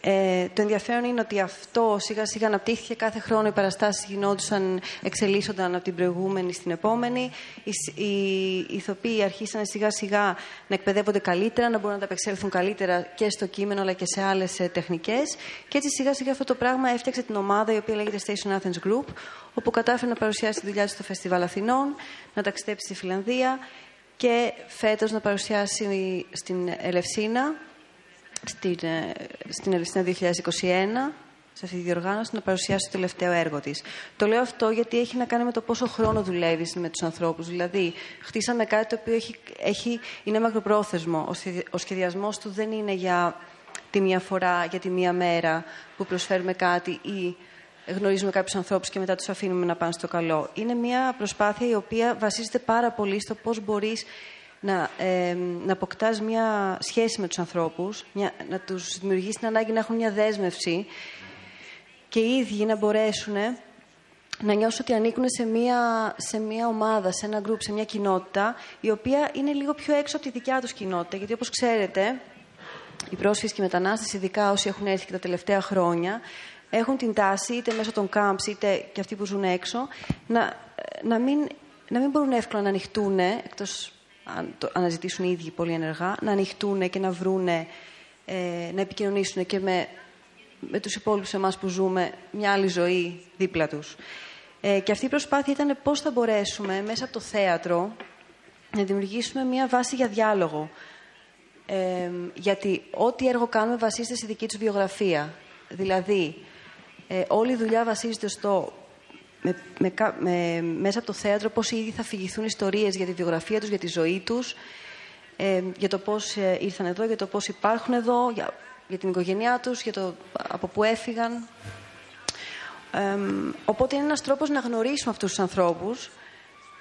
Ε, το ενδιαφέρον είναι ότι αυτό σιγά σιγά αναπτύχθηκε κάθε χρόνο. Οι παραστάσεις γινόντουσαν, εξελίσσονταν από την προηγούμενη στην επόμενη. Οι, οι ηθοποιοί αρχίσαν σιγά σιγά να εκπαιδεύονται καλύτερα, να μπορούν να τα απεξέλθουν καλύτερα και στο κείμενο αλλά και σε άλλες τεχνικές. Και έτσι σιγά σιγά αυτό το πράγμα έφτιαξε την ομάδα η οποία λέγεται Station Athens Group, όπου κατάφερε να παρουσιάσει τη δουλειά του στο Φεστιβάλ Αθηνών, να ταξιδέψει στη Φιλανδία και φέτος να παρουσιάσει στην Ελευσίνα στην, ε, στην Ελευθερία 2021, σε αυτή τη διοργάνωση, να παρουσιάσει το τελευταίο έργο της. Το λέω αυτό γιατί έχει να κάνει με το πόσο χρόνο δουλεύεις με τους ανθρώπους. Δηλαδή, χτίσαμε κάτι το οποίο έχει, έχει, είναι μακροπρόθεσμο. Ο, σχεδιασμός του δεν είναι για τη μία φορά, για τη μία μέρα που προσφέρουμε κάτι ή γνωρίζουμε κάποιους ανθρώπους και μετά τους αφήνουμε να πάνε στο καλό. Είναι μια προσπάθεια η οποία βασίζεται πάρα πολύ στο πώς μπορείς να, ε, να αποκτάς μια σχέση με τους ανθρώπους, μια, να τους δημιουργήσεις την ανάγκη να έχουν μια δέσμευση και οι ίδιοι να μπορέσουν να νιώσουν ότι ανήκουν σε μια, σε μια ομάδα, σε ένα γκρουπ, σε μια κοινότητα, η οποία είναι λίγο πιο έξω από τη δικιά τους κοινότητα. Γιατί όπως ξέρετε, οι πρόσφυγες και οι μετανάστες, ειδικά όσοι έχουν έρθει και τα τελευταία χρόνια, έχουν την τάση, είτε μέσω των camps, είτε και αυτοί που ζουν έξω, να, να, μην, να μην μπορούν εύκολα να ανοιχτούν, εκτός αν το αναζητήσουν οι ίδιοι πολύ ενεργά, να ανοιχτούν και να βρούνε, ε, να επικοινωνήσουν και με, με τους υπόλοιπους εμάς που ζούμε μια άλλη ζωή δίπλα τους. Ε, και αυτή η προσπάθεια ήταν πώς θα μπορέσουμε μέσα από το θέατρο να δημιουργήσουμε μια βάση για διάλογο. Ε, γιατί ό,τι έργο κάνουμε βασίζεται στη δική τους βιογραφία. Δηλαδή, ε, όλη η δουλειά βασίζεται στο με, με, με, μέσα από το θέατρο πώς ήδη θα φυγηθούν ιστορίες για τη βιογραφία τους, για τη ζωή τους, ε, για το πώς ε, ήρθαν εδώ, για το πώς υπάρχουν εδώ, για, για την οικογένειά τους, για το από πού έφυγαν. Ε, οπότε είναι ένας τρόπος να γνωρίσουμε αυτούς τους ανθρώπους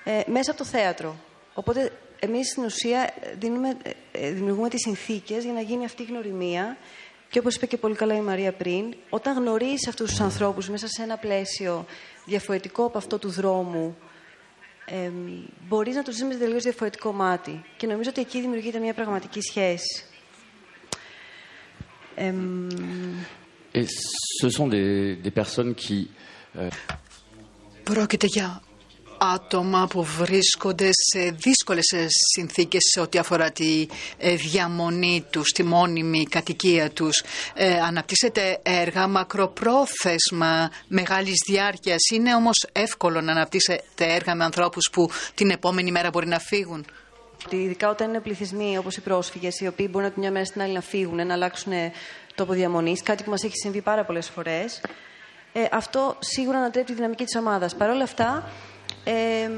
ε, μέσα από το θέατρο. Οπότε εμείς στην ουσία δίνουμε, δημιουργούμε τις συνθήκες για να γίνει αυτή η γνωριμία και όπως είπε και πολύ καλά η Μαρία πριν, όταν γνωρίζεις αυτούς τους ανθρώπους μέσα σε ένα πλαίσιο διαφορετικό από αυτό του δρόμου, ε, μπορείς να το ζεις με τελείως διαφορετικό μάτι. Και νομίζω ότι εκεί δημιουργείται μια πραγματική σχέση. Ε, Et ce sont des, des personnes qui... Euh... Πρόκειται για άτομα που βρίσκονται σε δύσκολες συνθήκες σε ό,τι αφορά τη ε, διαμονή τους, τη μόνιμη κατοικία τους. Ε, αναπτύσσεται έργα μακροπρόθεσμα μεγάλης διάρκειας. Είναι όμως εύκολο να αναπτύσσετε έργα με ανθρώπους που την επόμενη μέρα μπορεί να φύγουν. Ειδικά όταν είναι πληθυσμοί όπως οι πρόσφυγες, οι οποίοι μπορεί από μια μέρα στην άλλη να φύγουν, να αλλάξουν τόπο διαμονής, κάτι που μας έχει συμβεί πάρα πολλές φορές. Ε, αυτό σίγουρα ανατρέπει τη δυναμική της ομάδας. Παρ' όλα αυτά, ε,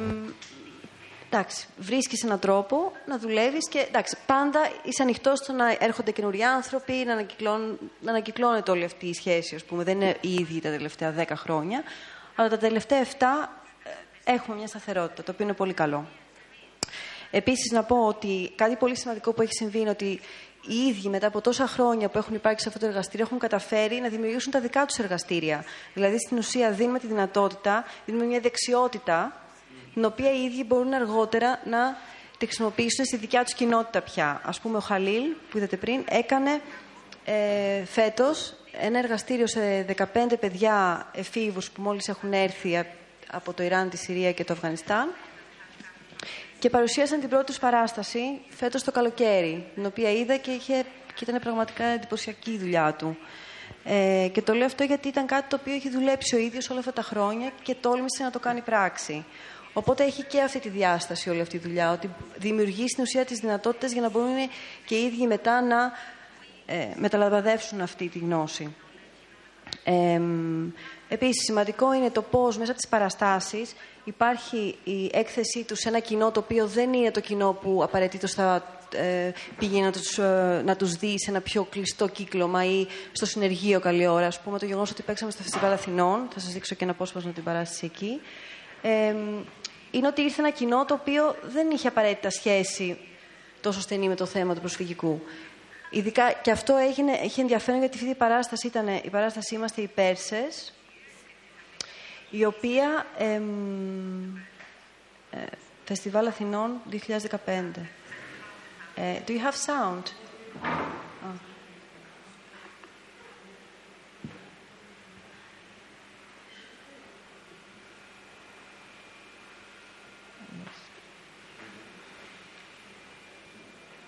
εντάξει, βρίσκεις έναν τρόπο να δουλεύεις και εντάξει, πάντα είσαι ανοιχτός στο να έρχονται καινούριοι άνθρωποι, να, ανακυκλών, να ανακυκλώνεται όλη αυτή η σχέση, ας πούμε. Δεν είναι η ίδια τα τελευταία δέκα χρόνια, αλλά τα τελευταία 7 ε, έχουμε μια σταθερότητα, το οποίο είναι πολύ καλό. Επίσης, να πω ότι κάτι πολύ σημαντικό που έχει συμβεί είναι ότι οι ίδιοι μετά από τόσα χρόνια που έχουν υπάρξει σε αυτό το εργαστήριο έχουν καταφέρει να δημιουργήσουν τα δικά τους εργαστήρια. Δηλαδή, στην ουσία, δίνουμε τη δυνατότητα, δίνουμε μια δεξιότητα, την οποία οι ίδιοι μπορούν αργότερα να τη χρησιμοποιήσουν στη δικιά τους κοινότητα πια. Α πούμε, ο Χαλίλ, που είδατε πριν, έκανε ε, φέτος ένα εργαστήριο σε 15 παιδιά εφήβους που μόλις έχουν έρθει από το Ιράν, τη Συρία και το Αφγανιστάν και παρουσίασαν την πρώτη τους παράσταση φέτος το καλοκαίρι, την οποία είδα και, είχε, και ήταν πραγματικά εντυπωσιακή η δουλειά του. Ε, και το λέω αυτό γιατί ήταν κάτι το οποίο έχει δουλέψει ο ίδιος όλα αυτά τα χρόνια και τόλμησε να το κάνει πράξη. Οπότε έχει και αυτή τη διάσταση όλη αυτή η δουλειά, ότι δημιουργεί στην ουσία τις δυνατότητες για να μπορούν και οι ίδιοι μετά να ε, μεταλαμπαδεύσουν αυτή τη γνώση. Ε, επίσης, σημαντικό είναι το πώς μέσα από τις παραστάσεις υπάρχει η έκθεσή τους σε ένα κοινό το οποίο δεν είναι το κοινό που απαραίτητος θα ε, πήγε να τους, ε, να τους δει σε ένα πιο κλειστό κύκλωμα ή στο συνεργείο καλή ώρα. Ας πούμε το γεγονός ότι παίξαμε στο Φεστιβάλ Αθηνών, θα σας δείξω και ένα απόσπασμα την παράσταση εκεί, ε, είναι ότι ήρθε ένα κοινό το οποίο δεν είχε απαραίτητα σχέση τόσο στενή με το θέμα του προσφυγικού. Ειδικά, και αυτό έγινε, έχει ενδιαφέρον γιατί αυτή η παράσταση ήταν η παράσταση «Είμαστε οι Πέρσες», η οποία ε, Φεστιβάλ Αθηνών 2015. Ε, do you have sound?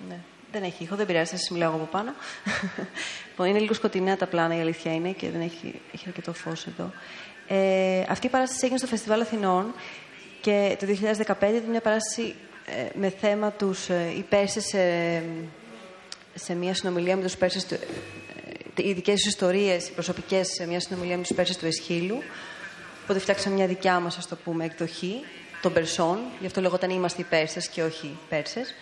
Ναι. Δεν έχει ήχο, δεν πειράζει, θα σας μιλάω από πάνω. (laughs) Λοιπόν, είναι λίγο σκοτεινά τα πλάνα, η αλήθεια είναι, και δεν έχει, έχει αρκετό φως εδώ. Ε, αυτή η παράσταση έγινε στο Φεστιβάλ Αθηνών και το 2015 ήταν μια παράσταση ε, με θέμα τους ε, οι Πέρσες σε, σε μια συνομιλία με τους Πέρσες ε, οι δικές τους ιστορίες, οι προσωπικές, σε μια συνομιλία με τους Πέρσες του Εσχύλου. Οπότε φτιάξαμε μια δικιά μας, ας το πούμε, εκδοχή των Περσών. Γι' αυτό λεγόταν Είμαστε οι Πέρσες και όχι οι Πέρσες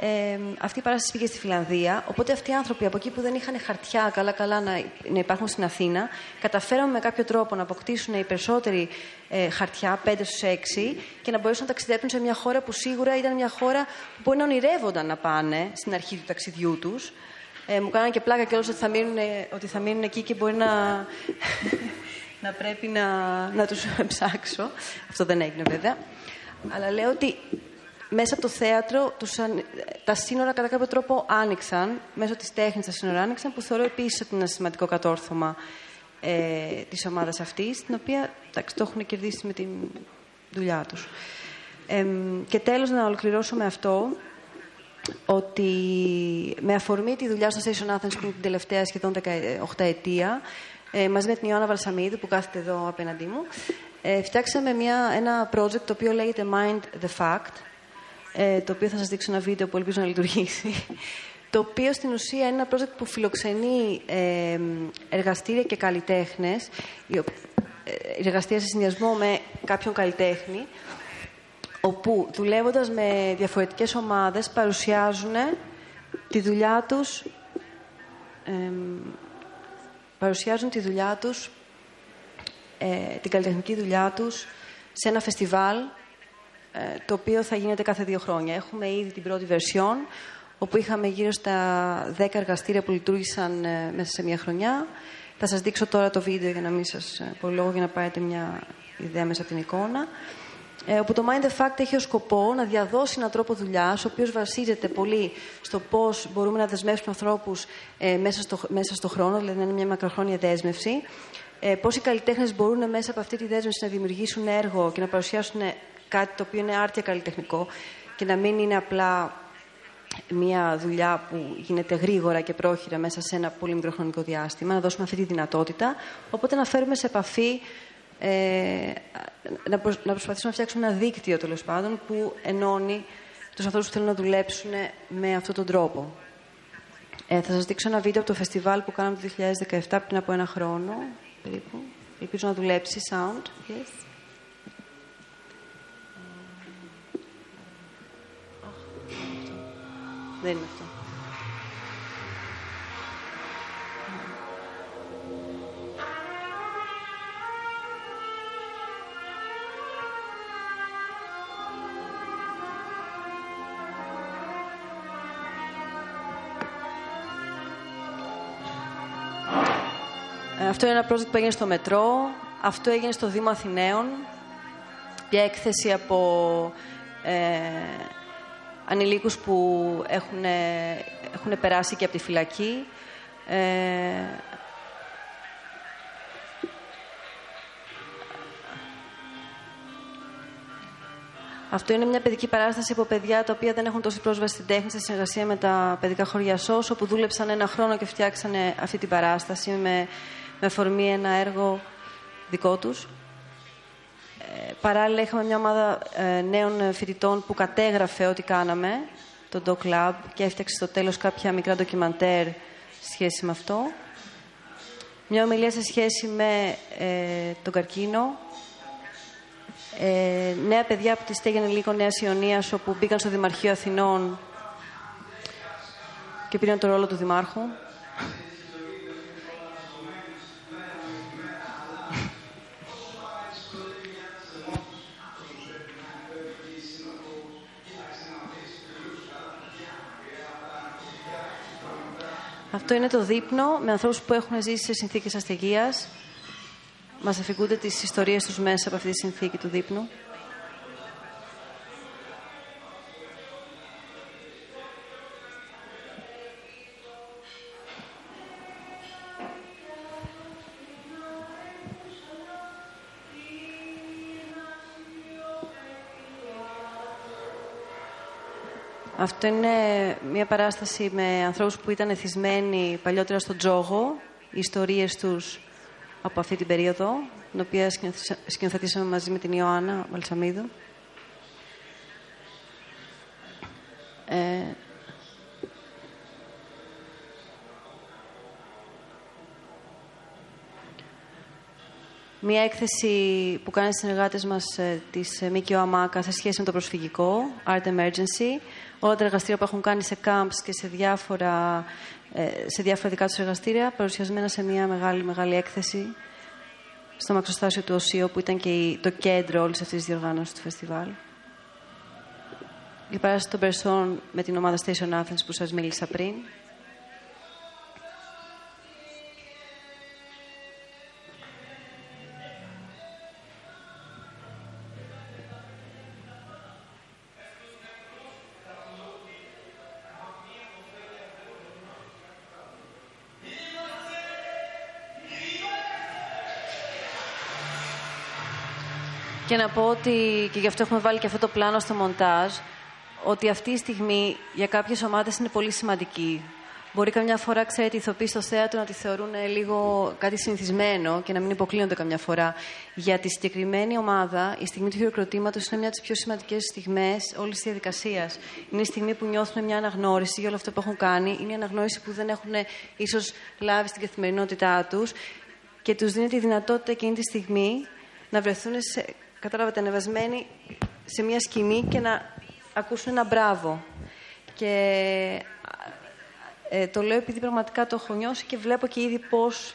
ε, αυτή η παράσταση πήγε στη Φιλανδία. Οπότε αυτοί οι άνθρωποι από εκεί που δεν είχαν χαρτιά καλά-καλά να, να υπάρχουν στην Αθήνα, καταφέραμε με κάποιο τρόπο να αποκτήσουν οι περισσότεροι ε, χαρτιά, 5 στους 6, και να μπορέσουν να ταξιδέψουν σε μια χώρα που σίγουρα ήταν μια χώρα που μπορεί να ονειρεύονταν να πάνε στην αρχή του ταξιδιού τους. Ε, μου κάνανε και πλάκα κιόλας ότι, θα μείνουν, ότι θα μείνουν εκεί και μπορεί να, (laughs) να πρέπει να, να τους ψάξω. Αυτό δεν έγινε βέβαια. Αλλά λέω ότι μέσα από το θέατρο τους, τα σύνορα κατά κάποιο τρόπο άνοιξαν, μέσω της τέχνης τα σύνορα άνοιξαν, που θεωρώ επίσης ότι είναι ένα σημαντικό κατόρθωμα ε, της ομάδας αυτής, την οποία εντάξει, το έχουν κερδίσει με τη δουλειά τους. Ε, και τέλος να ολοκληρώσω με αυτό, ότι με αφορμή τη δουλειά στο Station Athens που είναι την τελευταία σχεδόν 18 ετία, ε, μαζί με την Ιωάννα Βαλσαμίδη που κάθεται εδώ απέναντί μου, ε, φτιάξαμε μια, ένα project το οποίο λέγεται Mind the Fact, ε, το οποίο θα σας δείξω ένα βίντεο που ελπίζω να λειτουργήσει, (laughs) το οποίο στην ουσία είναι ένα project που φιλοξενεί ε, εργαστήρια και καλλιτέχνες, ε, εργαστήρια σε συνδυασμό με κάποιον καλλιτέχνη, όπου δουλεύοντας με διαφορετικές ομάδες παρουσιάζουν τη δουλειά τους παρουσιάζουν τη δουλειά τους ε, την καλλιτεχνική δουλειά τους σε ένα φεστιβάλ ε, το οποίο θα γίνεται κάθε δύο χρόνια. Έχουμε ήδη την πρώτη βερσιόν, όπου είχαμε γύρω στα 10 εργαστήρια που λειτουργήσαν ε, μέσα σε μια χρονιά. Θα σας δείξω τώρα το βίντεο για να μην σας ε, πω λόγο για να πάρετε μια ιδέα μέσα από την εικόνα. Ε, όπου το Mind the Fact έχει ως σκοπό να διαδώσει έναν τρόπο δουλειάς, ο οποίος βασίζεται πολύ στο πώς μπορούμε να δεσμεύσουμε ανθρώπους ε, μέσα, στο, μέσα στο χρόνο, δηλαδή να είναι μια μακροχρόνια δέσμευση. Ε, πώς οι καλλιτέχνες μπορούν μέσα από αυτή τη δέσμευση να δημιουργήσουν έργο και να παρουσιάσουν κάτι το οποίο είναι άρτια καλλιτεχνικό και να μην είναι απλά μια δουλειά που γίνεται γρήγορα και πρόχειρα μέσα σε ένα πολύ μικρό χρονικό διάστημα, να δώσουμε αυτή τη δυνατότητα. Οπότε να φέρουμε σε επαφή, ε, να, να προσπαθήσουμε να φτιάξουμε ένα δίκτυο τέλος πάντων που ενώνει τους ανθρώπους που θέλουν να δουλέψουν με αυτόν τον τρόπο. Ε, θα σας δείξω ένα βίντεο από το φεστιβάλ που κάναμε το 2017 πριν από ένα χρόνο, περίπου. Ελπίζω να δουλέψει sound. Yes. Δεν είναι αυτό. Ε, αυτό είναι ένα project που έγινε στο Μετρό, αυτό έγινε στο Δήμα Αθηναίων, μια έκθεση από ε, ανηλίκους που έχουν, έχουν περάσει και από τη φυλακή. Ε, Αυτό είναι μια παιδική παράσταση από παιδιά τα οποία δεν έχουν τόση πρόσβαση στην τέχνη σε συνεργασία με τα παιδικά χωριά ΣΟΣ, όπου δούλεψαν ένα χρόνο και φτιάξανε αυτή την παράσταση με, με φορμή ένα έργο δικό τους. Ε, παράλληλα είχαμε μια ομάδα ε, νέων φοιτητών που κατέγραφε ό,τι κάναμε, το Doc Lab, και έφτιαξε στο τέλος κάποια μικρά ντοκιμαντέρ σχέση με αυτό. Μια ομιλία σε σχέση με ε, τον καρκίνο, ε, νέα παιδιά από τη Στέγενη Λύκο Νέας Ιωνίας, όπου μπήκαν στο Δημαρχείο Αθηνών και πήραν το ρόλο του Δημάρχου. Αυτό είναι το δείπνο με ανθρώπους που έχουν ζήσει σε συνθήκες αστεγίας μας αφηγούνται τις ιστορίες τους μέσα από αυτή τη συνθήκη του δείπνου. Αυτό είναι μια παράσταση με ανθρώπους που ήταν εθισμένοι παλιότερα στον τζόγο. Οι ιστορίες τους από αυτή την περίοδο, την οποία σκηνοθετήσαμε μαζί με την Ιωάννα Βαλσαμίδου. Ε, Μία έκθεση που κάνει συνεργάτες μας ε, της ε, ΜΚΟ ΑΜΑΚΑ σε σχέση με το προσφυγικό, Art Emergency. Όλα τα εργαστήρια που έχουν κάνει σε camps και σε διάφορα ε, σε διάφορα δικά τους εργαστήρια, παρουσιασμένα σε μια μεγάλη, μεγάλη έκθεση στο μαξοστάσιο του ΟΣΥΟ, που ήταν και το κέντρο όλης αυτής της διοργάνωσης του φεστιβάλ. Η παράσταση των Περσών με την ομάδα Station Athens που σας μίλησα πριν. Και να πω ότι, και γι' αυτό έχουμε βάλει και αυτό το πλάνο στο μοντάζ, ότι αυτή η στιγμή για κάποιες ομάδες είναι πολύ σημαντική. Μπορεί καμιά φορά, ξέρετε, οι ηθοποιοί στο θέατρο να τη θεωρούν λίγο κάτι συνηθισμένο και να μην υποκλίνονται καμιά φορά. Για τη συγκεκριμένη ομάδα, η στιγμή του χειροκροτήματος είναι μια από τις πιο σημαντικές στιγμές όλης της διαδικασίας. Είναι η στιγμή που νιώθουν μια αναγνώριση για όλο αυτό που έχουν κάνει. Είναι η αναγνώριση που δεν έχουν ίσως λάβει στην καθημερινότητά τους και τους δίνει τη δυνατότητα εκείνη τη στιγμή να βρεθούν σε κατάλαβατε, ανεβασμένοι σε μια σκηνή και να ακούσουν ένα μπράβο. Και ε, το λέω επειδή πραγματικά το έχω νιώσει και βλέπω και ήδη πώς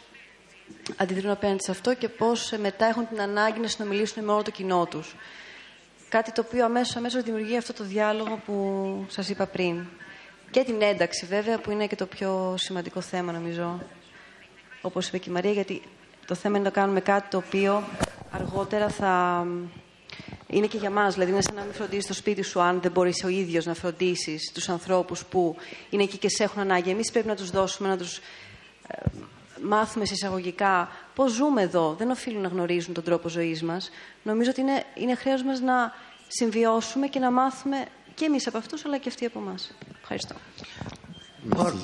αντιδρούν απέναντι σε αυτό και πώς ε, μετά έχουν την ανάγκη να συνομιλήσουν με όλο το κοινό τους. Κάτι το οποίο αμέσως, αμέσως δημιουργεί αυτό το διάλογο που σας είπα πριν. Και την ένταξη βέβαια που είναι και το πιο σημαντικό θέμα νομίζω. Όπως είπε και η Μαρία γιατί το θέμα είναι να κάνουμε κάτι το οποίο αργότερα θα... Είναι και για μας, δηλαδή είναι σαν να μην φροντίζεις το σπίτι σου αν δεν μπορείς ο ίδιος να φροντίσεις τους ανθρώπους που είναι εκεί και σε έχουν ανάγκη. Εμείς πρέπει να τους δώσουμε, να τους ε, μάθουμε εισαγωγικά πώς ζούμε εδώ. Δεν οφείλουν να γνωρίζουν τον τρόπο ζωής μας. Νομίζω ότι είναι, είναι χρέος μας να συμβιώσουμε και να μάθουμε και εμείς από αυτούς, αλλά και αυτοί από εμάς. Ευχαριστώ.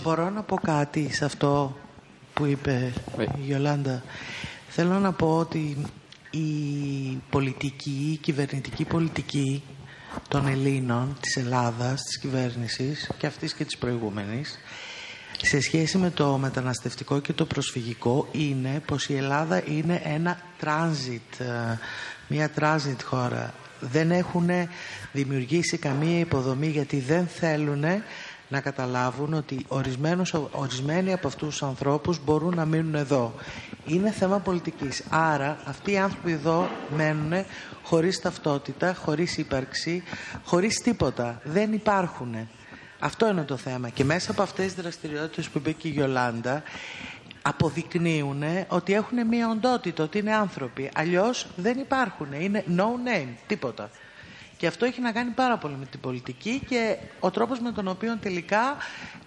Μπορώ να πω κάτι σε αυτό που είπε η Γιολάντα. Θέλω να πω ότι η πολιτική, η κυβερνητική πολιτική των Ελλήνων, της Ελλάδας, της κυβέρνησης και αυτής και της προηγούμενης σε σχέση με το μεταναστευτικό και το προσφυγικό είναι πως η Ελλάδα είναι ένα transit, ε, μια transit χώρα. Δεν έχουν δημιουργήσει καμία υποδομή γιατί δεν θέλουν να καταλάβουν ότι ορισμένους, ορισμένοι από αυτούς τους ανθρώπους μπορούν να μείνουν εδώ. Είναι θέμα πολιτικής. Άρα αυτοί οι άνθρωποι εδώ μένουν χωρίς ταυτότητα, χωρίς ύπαρξη, χωρίς τίποτα. Δεν υπάρχουν. Αυτό είναι το θέμα. Και μέσα από αυτές τις δραστηριότητες που είπε και η Γιολάντα, αποδεικνύουν ότι έχουν μία οντότητα, ότι είναι άνθρωποι. Αλλιώς δεν υπάρχουν, είναι no name, τίποτα. Και αυτό έχει να κάνει πάρα πολύ με την πολιτική και ο τρόπος με τον οποίο τελικά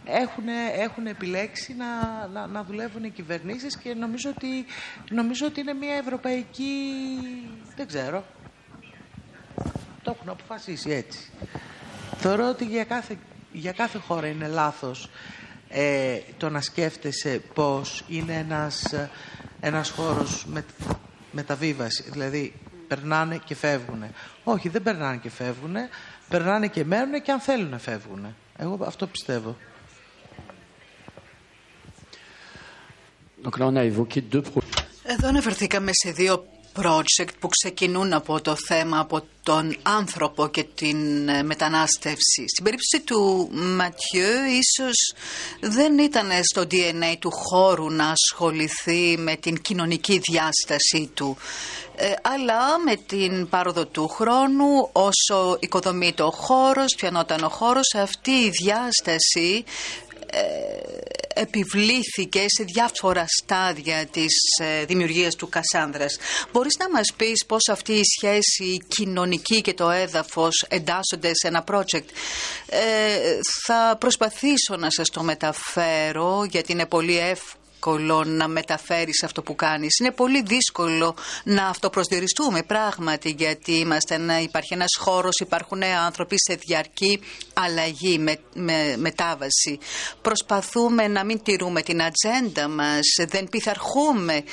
έχουν, έχουν επιλέξει να, να, να δουλεύουν οι κυβερνήσεις και νομίζω ότι, νομίζω ότι είναι μια ευρωπαϊκή... δεν ξέρω. Το έχουν αποφασίσει έτσι. Θεωρώ ότι για κάθε, για κάθε χώρα είναι λάθος ε, το να σκέφτεσαι πως είναι ένας, ένας χώρος με, μεταβίβαση. Δηλαδή περνάνε και φεύγουν. Όχι, δεν περνάνε και φεύγουν. Περνάνε και μένουν και αν θέλουν να φεύγουν. Εγώ αυτό πιστεύω. Εδώ αναφερθήκαμε σε δύο project που ξεκινούν από το θέμα, από τον άνθρωπο και την ε, μετανάστευση. Στην περίπτωση του Ματιού ίσως δεν ήταν στο DNA του χώρου να ασχοληθεί με την κοινωνική διάσταση του. Ε, αλλά με την πάροδο του χρόνου όσο οικοδομείται ο χώρος, πιανόταν ο χώρος, αυτή η διάσταση ε, επιβλήθηκε σε διάφορα στάδια της ε, δημιουργίας του Κασάνδρας. Μπορείς να μας πεις πώς αυτή η σχέση κοινωνική και το έδαφος εντάσσονται σε ένα project; Ε, θα προσπαθήσω να σας το μεταφέρω γιατί είναι πολύ εύκολο εύκολο να μεταφέρεις αυτό που κάνεις. Είναι πολύ δύσκολο να αυτοπροσδιοριστούμε πράγματι γιατί είμαστε να υπάρχει ένας χώρος, υπάρχουν άνθρωποι σε διαρκή αλλαγή, με, με, μετάβαση. Προσπαθούμε να μην τηρούμε την ατζέντα μας, δεν πειθαρχούμε.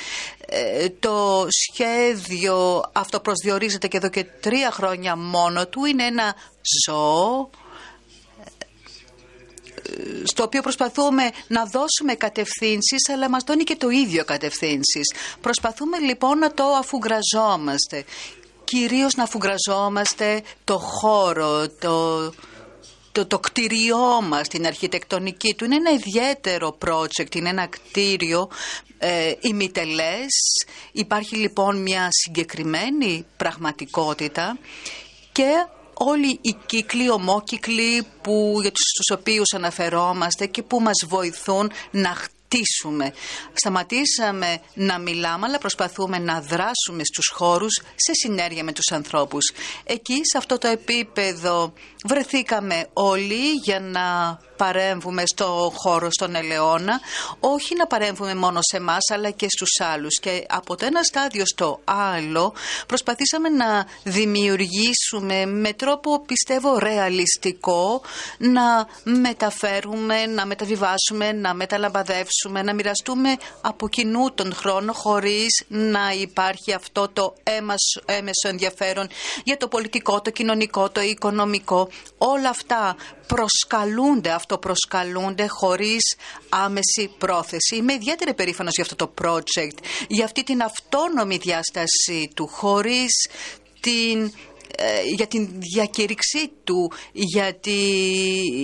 Ε, το σχέδιο αυτοπροσδιορίζεται και εδώ και τρία χρόνια μόνο του. Είναι ένα ζώο στο οποίο προσπαθούμε να δώσουμε κατευθύνσεις αλλά μας δώνει και το ίδιο κατευθύνσεις. Προσπαθούμε λοιπόν να το αφουγκραζόμαστε. Κυρίως να αφουγκραζόμαστε το χώρο, το, το, το κτίριό μας, την αρχιτεκτονική του. Είναι ένα ιδιαίτερο project, είναι ένα κτίριο ε, ημιτελές. Υπάρχει λοιπόν μια συγκεκριμένη πραγματικότητα και όλοι οι κύκλοι, ομόκυκλοι που, για τους οποίους αναφερόμαστε και που μας βοηθούν να χτίσουμε. Σταματήσαμε να μιλάμε, αλλά προσπαθούμε να δράσουμε στους χώρους σε συνέργεια με τους ανθρώπους. Εκεί, σε αυτό το επίπεδο, βρεθήκαμε όλοι για να παρέμβουμε στο χώρο στον Ελαιώνα, όχι να παρέμβουμε μόνο σε εμάς αλλά και στους άλλους. Και από το ένα στάδιο στο άλλο προσπαθήσαμε να δημιουργήσουμε με τρόπο πιστεύω ρεαλιστικό να μεταφέρουμε, να μεταβιβάσουμε, να μεταλαμπαδεύσουμε, να μοιραστούμε από κοινού τον χρόνο χωρίς να υπάρχει αυτό το έμεσο ενδιαφέρον για το πολιτικό, το κοινωνικό, το οικονομικό. Όλα αυτά προσκαλούνται, αυτοπροσκαλούνται χωρίς άμεση πρόθεση. Είμαι ιδιαίτερα περήφανος για αυτό το project, για αυτή την αυτόνομη διάσταση του, χωρίς την ε, για την διακήρυξή του, γιατί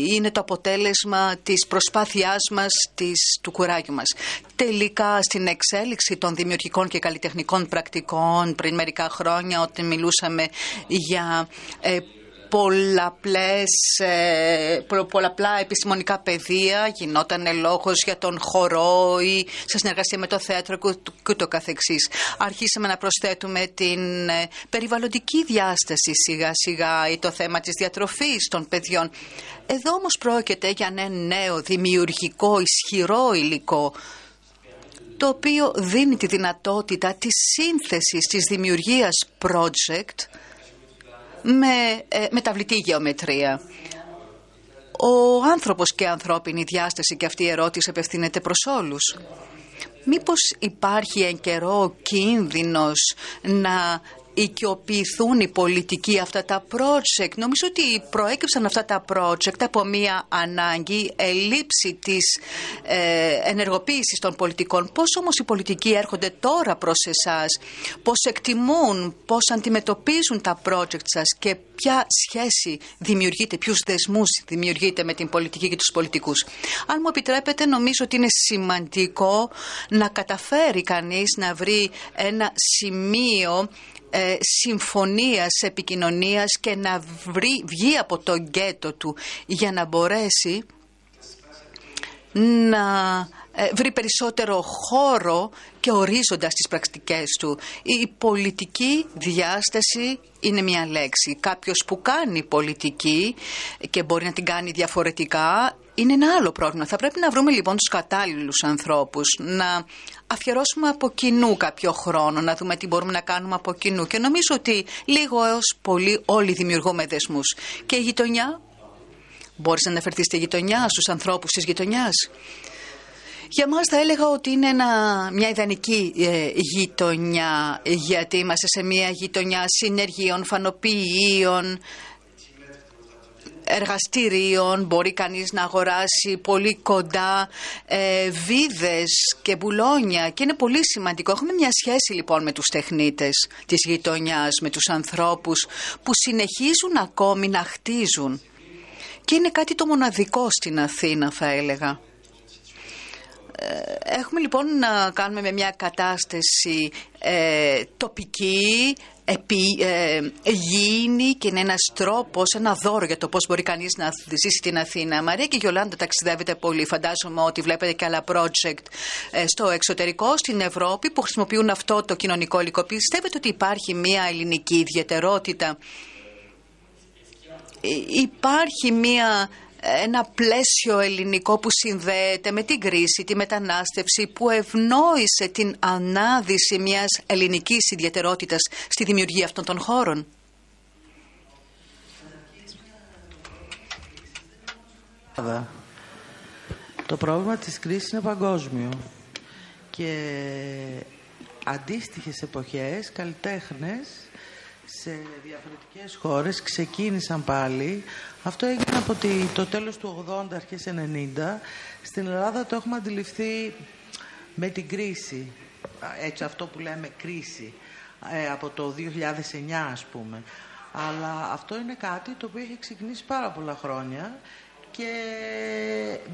είναι το αποτέλεσμα της προσπάθειάς μας, της, του κουράγιου μας. Τελικά στην εξέλιξη των δημιουργικών και καλλιτεχνικών πρακτικών πριν μερικά χρόνια όταν μιλούσαμε για ε, πολλαπλές, ε, πολλαπλά επιστημονικά πεδία, γινόταν λόγος για τον χορό ή σε συνεργασία με το θέατρο και το καθεξής. Αρχίσαμε να προσθέτουμε την ε, περιβαλλοντική διάσταση σιγά σιγά ή το θέμα της διατροφής των παιδιών. Εδώ όμως πρόκειται για ένα νέο δημιουργικό ισχυρό υλικό το οποίο δίνει τη δυνατότητα της σύνθεσης της δημιουργίας project με ε, μεταβλητή γεωμετρία. Ο άνθρωπος και ανθρώπινη διάσταση και αυτή η ερώτηση απευθύνεται προς όλους. Μήπως υπάρχει εν καιρό κίνδυνος να οικειοποιηθούν οι πολιτικοί αυτά τα project. Νομίζω ότι προέκυψαν αυτά τα project από μια ανάγκη ελήψη της ε, ενεργοποίησης των πολιτικών. Πώς όμως οι πολιτικοί έρχονται τώρα προς εσάς, πώς εκτιμούν, πώς αντιμετωπίζουν τα project σας και ποια σχέση δημιουργείται, ποιους δεσμούς δημιουργείται με την πολιτική και τους πολιτικούς; Αν μου επιτρέπετε νομίζω ότι είναι σημαντικό να καταφέρει κανείς να βρει ένα σημείο ε, συμφωνίας, επικοινωνίας και να βρει, βγει από το γκέτο του για να μπορέσει να ε, βρει περισσότερο χώρο και ορίζοντας στις πρακτικές του. Η πολιτική διάσταση είναι μια λέξη. Κάποιος που κάνει πολιτική και μπορεί να την κάνει διαφορετικά είναι ένα άλλο πρόβλημα. Θα πρέπει να βρούμε λοιπόν τους κατάλληλους ανθρώπους, να αφιερώσουμε από κοινού κάποιο χρόνο, να δούμε τι μπορούμε να κάνουμε από κοινού. Και νομίζω ότι λίγο έως πολύ όλοι δημιουργούμε δεσμούς. Και η γειτονιά, μπορείς να αναφερθείς στη γειτονιά, στους ανθρώπους της γειτονιάς. Για μας θα έλεγα ότι είναι μια ιδανική ε, γειτονιά, γιατί είμαστε σε μια γειτονιά συνεργείων, φανοποιείων, εργαστηρίων, μπορεί κανείς να αγοράσει πολύ κοντά ε, βίδες και μπουλόνια και είναι πολύ σημαντικό. Έχουμε μια σχέση λοιπόν με τους τεχνίτες της γειτονιάς, με τους ανθρώπους που συνεχίζουν ακόμη να χτίζουν και είναι κάτι το μοναδικό στην Αθήνα θα έλεγα. Ε, έχουμε λοιπόν να κάνουμε με μια κατάσταση ε, τοπική, επί, ε, και είναι ένας τρόπος, ένα δώρο για το πώς μπορεί κανείς να ζήσει την Αθήνα. Μαρία και Γιολάντα ταξιδεύετε πολύ. Φαντάζομαι ότι βλέπετε και άλλα project ε, στο εξωτερικό, στην Ευρώπη που χρησιμοποιούν αυτό το κοινωνικό υλικό. Πιστεύετε ότι υπάρχει μια ελληνική ιδιαιτερότητα; Υπάρχει μια ένα πλαίσιο ελληνικό που συνδέεται με την κρίση, τη μετανάστευση, που ευνόησε την ανάδυση μιας ελληνικής ιδιαιτερότητας στη δημιουργία αυτών των χώρων. Το πρόβλημα της κρίσης είναι παγκόσμιο και αντίστοιχες εποχές καλλιτέχνες σε διαφορετικές χώρες ξεκίνησαν πάλι. Αυτό έγινε από το τέλος του 80, αρχές 90. Στην Ελλάδα το έχουμε αντιληφθεί με την κρίση. Έτσι αυτό που λέμε κρίση. Ε, από το 2009 ας πούμε. Αλλά αυτό είναι κάτι το οποίο έχει ξεκινήσει πάρα πολλά χρόνια και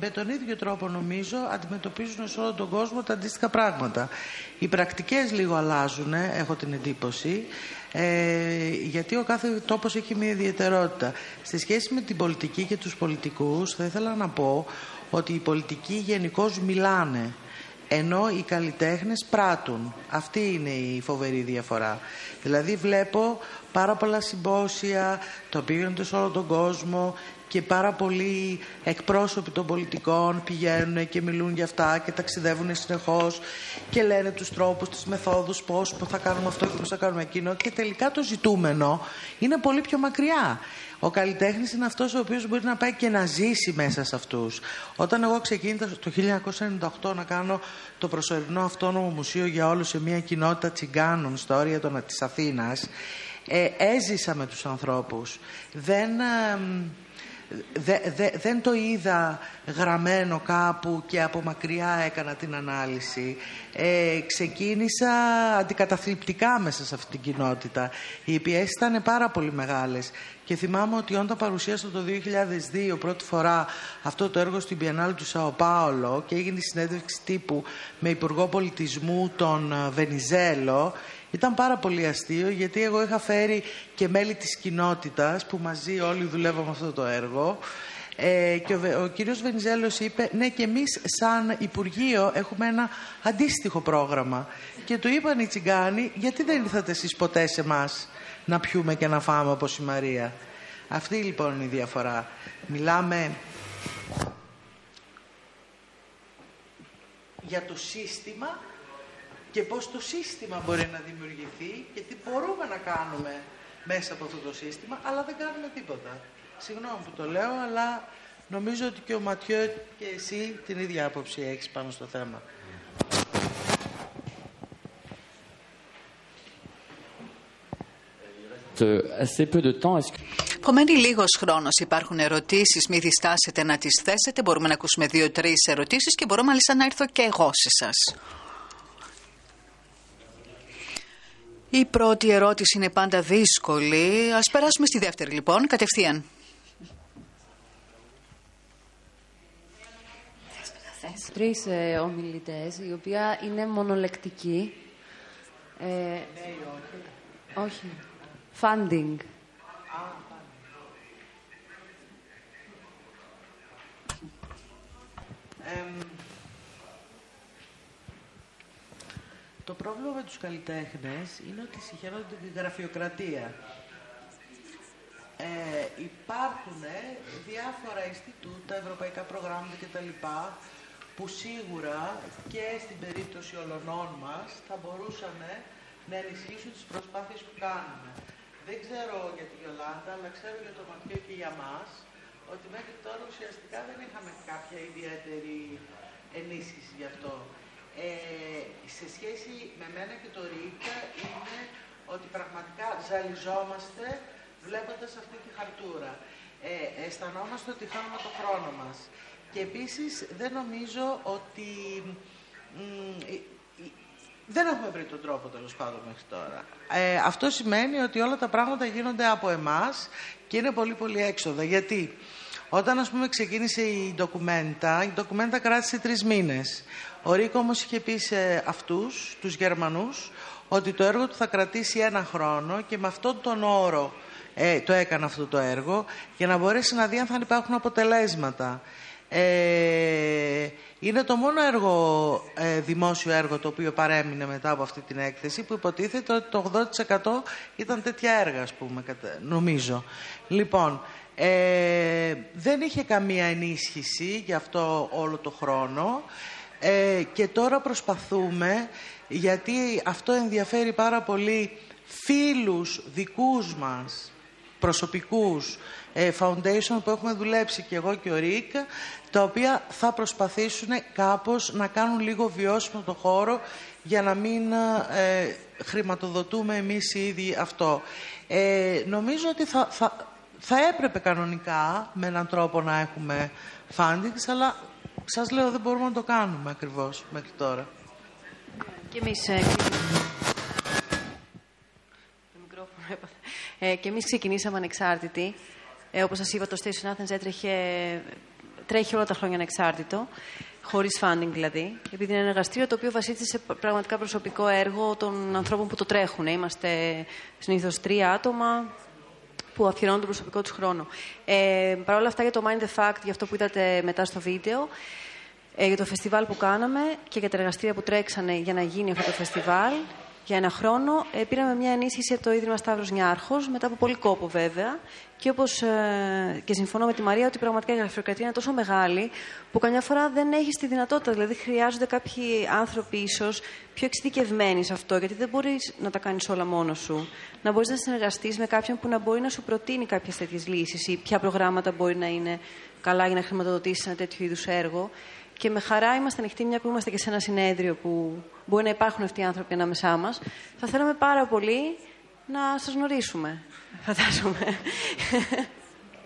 με τον ίδιο τρόπο νομίζω αντιμετωπίζουν σε όλο τον κόσμο τα αντίστοιχα πράγματα. Οι πρακτικές λίγο αλλάζουν, έχω την εντύπωση ε, γιατί ο κάθε τόπος έχει μια ιδιαιτερότητα. Σε σχέση με την πολιτική και τους πολιτικούς θα ήθελα να πω ότι οι πολιτικοί γενικώς μιλάνε ενώ οι καλλιτέχνες πράττουν. Αυτή είναι η φοβερή διαφορά. Δηλαδή βλέπω πάρα πολλά συμπόσια, τα οποία γίνονται σε όλο τον κόσμο και πάρα πολλοί εκπρόσωποι των πολιτικών πηγαίνουν και μιλούν για αυτά και ταξιδεύουν συνεχώς και λένε τους τρόπους, τις μεθόδους, πώς θα κάνουμε αυτό και πώς θα κάνουμε εκείνο και τελικά το ζητούμενο είναι πολύ πιο μακριά. Ο καλλιτέχνης είναι αυτός ο οποίος μπορεί να πάει και να ζήσει μέσα σε αυτούς. Όταν εγώ ξεκίνησα το 1998 να κάνω το προσωρινό αυτόνομο μουσείο για όλους σε μια κοινότητα τσιγκάνων στα όρια των, της Αθήνας, ε, έζησα με τους ανθρώπους. Δεν δεν το είδα γραμμένο κάπου και από μακριά έκανα την ανάλυση. Ε, ξεκίνησα αντικαταθλιπτικά μέσα σε αυτή την κοινότητα. Οι πιέσεις ήταν πάρα πολύ μεγάλες. Και θυμάμαι ότι όταν παρουσίασα το 2002 πρώτη φορά αυτό το έργο στην Πιενάλ του Σαο Πάολο και έγινε η συνέντευξη τύπου με Υπουργό Πολιτισμού τον ε, Βενιζέλο ήταν πάρα πολύ αστείο γιατί εγώ είχα φέρει και μέλη της κοινότητας που μαζί όλοι δουλεύαμε αυτό το έργο ε, και ο, ο κύριος Βενιζέλος είπε ναι και εμείς σαν Υπουργείο έχουμε ένα αντίστοιχο πρόγραμμα και του είπαν οι τσιγκάνοι γιατί δεν ήρθατε εσείς ποτέ σε εμάς να πιούμε και να φάμε όπως η Μαρία; Αυτή λοιπόν είναι η διαφορά. Μιλάμε για το σύστημα και πώς το σύστημα μπορεί να δημιουργηθεί και τι μπορούμε να κάνουμε μέσα από αυτό το σύστημα, αλλά δεν κάνουμε τίποτα. Συγγνώμη που το λέω, αλλά νομίζω ότι και ο Ματιό και εσύ την ίδια άποψη έχεις πάνω στο θέμα. Πομένει λίγος χρόνος. Υπάρχουν ερωτήσεις, μην διστάσετε να τις θέσετε. Μπορούμε να ακούσουμε δύο-τρεις ερωτήσεις και μπορώ μάλιστα να έρθω και εγώ σε εσά. Η πρώτη ερώτηση είναι πάντα δύσκολη. Ας περάσουμε στη δεύτερη λοιπόν, κατευθείαν. Τρεις ε, ομιλητές, η οποία είναι μονολεκτική. Ε, όχι. Funding. Πρόβλημα με τους καλλιτέχνες είναι ότι συγχαίρονται τη γραφειοκρατία. Ε, υπάρχουν διάφορα Ινστιτούτα, ευρωπαϊκά προγράμματα κτλ. που σίγουρα και στην περίπτωση ολονών μας θα μπορούσαν να ενισχύσουν τις προσπάθειες που κάνουμε. Δεν ξέρω για τη Γιολάντα, αλλά ξέρω για το Ματιό και για μας, ότι μέχρι τώρα ουσιαστικά δεν είχαμε κάποια ιδιαίτερη ενίσχυση γι' αυτό. Ε, σε σχέση με μένα και το ΡΙΚΑ είναι ότι πραγματικά ζαλιζόμαστε βλέποντας αυτή τη χαρτούρα. Ε, αισθανόμαστε ότι χάνουμε το χρόνο μας. Και επίσης δεν νομίζω ότι... δεν έχουμε βρει τον τρόπο τέλος πάντων μέχρι τώρα. Ε, αυτό σημαίνει ότι όλα τα πράγματα γίνονται από εμάς και είναι πολύ πολύ έξοδα. Γιατί; Όταν ας πούμε ξεκίνησε η ντοκουμέντα, η ντοκουμέντα κράτησε τρεις μήνες. Ο Ρίκο όμως είχε πει σε αυτούς, τους Γερμανούς, ότι το έργο του θα κρατήσει ένα χρόνο και με αυτόν τον όρο ε, το έκανε αυτό το έργο για να μπορέσει να δει αν θα υπάρχουν αποτελέσματα. Ε, είναι το μόνο έργο, ε, δημόσιο έργο το οποίο παρέμεινε μετά από αυτή την έκθεση που υποτίθεται ότι το 80% ήταν τέτοια έργα, ας πούμε, νομίζω. Λοιπόν, ε, δεν είχε καμία ενίσχυση για αυτό όλο το χρόνο ε, και τώρα προσπαθούμε, γιατί αυτό ενδιαφέρει πάρα πολύ φίλους δικούς μας, προσωπικούς ε, foundation που έχουμε δουλέψει και εγώ και ο Ρίκ, τα οποία θα προσπαθήσουν κάπως να κάνουν λίγο βιώσιμο το χώρο για να μην ε, χρηματοδοτούμε εμείς οι ίδιοι αυτό. Ε, νομίζω ότι θα, θα, θα έπρεπε κανονικά με έναν τρόπο να έχουμε fundings, αλλά σας λέω δεν μπορούμε να το κάνουμε ακριβώς μέχρι τώρα. Και εμείς, ε, ε, και εμείς ξεκινήσαμε ανεξάρτητοι. Ε, όπως σας είπα, το Station Athens έτρεχε, τρέχει όλα τα χρόνια ανεξάρτητο, χωρίς funding δηλαδή, επειδή είναι ένα εργαστήριο το οποίο βασίζεται σε πραγματικά προσωπικό έργο των ανθρώπων που το τρέχουν. Είμαστε συνήθως τρία άτομα, που αφιερώνουν τον προσωπικό τους χρόνο. Ε, Παρ' όλα αυτά για το Mind the Fact, για αυτό που είδατε μετά στο βίντεο, ε, για το φεστιβάλ που κάναμε και για τα εργαστήρια που τρέξανε για να γίνει αυτό το φεστιβάλ, για ένα χρόνο ε, πήραμε μια ενίσχυση από το Ίδρυμα Σταύρος Νιάρχος, μετά από πολύ κόπο βέβαια. Και όπως ε, και συμφωνώ με τη Μαρία ότι πραγματικά η γραφειοκρατία είναι τόσο μεγάλη που καμιά φορά δεν έχει τη δυνατότητα. Δηλαδή χρειάζονται κάποιοι άνθρωποι ίσως πιο εξειδικευμένοι σε αυτό, γιατί δεν μπορείς να τα κάνεις όλα μόνος σου. Να μπορείς να συνεργαστείς με κάποιον που να μπορεί να σου προτείνει κάποιες τέτοιες λύσεις ή ποια προγράμματα μπορεί να είναι καλά για να χρηματοδοτήσεις ένα τέτοιο είδους έργο. Και με χαρά είμαστε ανοιχτοί, μια που είμαστε και σε ένα συνέδριο που μπορεί να υπάρχουν αυτοί οι άνθρωποι ανάμεσά μας. Θα θέλαμε πάρα πολύ να σας γνωρίσουμε. Φαντάζομαι.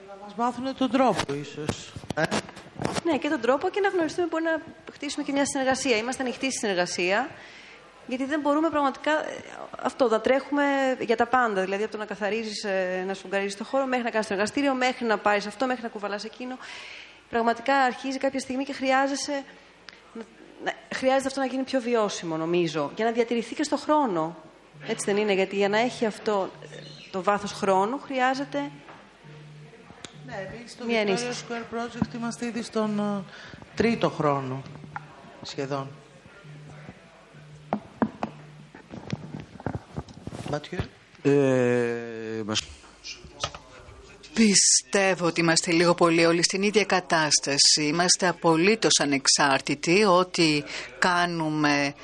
Να μας μάθουν τον τρόπο, ίσως. Ε; Ναι, και τον τρόπο και να γνωριστούμε. Μπορεί να χτίσουμε και μια συνεργασία. Είμαστε ανοιχτοί στη συνεργασία. Γιατί δεν μπορούμε πραγματικά ε, αυτό, να τρέχουμε για τα πάντα. Δηλαδή από το να καθαρίζεις, ε, να σφουγγαρίζει το χώρο, μέχρι να κάνεις το εργαστήριο, μέχρι να πάρεις αυτό, μέχρι να κουβαλάς εκείνο πραγματικά αρχίζει κάποια στιγμή και χρειάζεσαι, χρειάζεται αυτό να γίνει πιο βιώσιμο, νομίζω, για να διατηρηθεί και στο χρόνο. Έτσι δεν είναι, γιατί για να έχει αυτό το βάθος χρόνου χρειάζεται ναι, εμείς στο Victoria Square Project είμαστε ήδη στον uh, τρίτο χρόνο, σχεδόν. Ματιέ. Ε, Πιστεύω ότι είμαστε λίγο πολύ όλοι στην ίδια κατάσταση. Είμαστε απολύτως ανεξάρτητοι. Ό,τι κάνουμε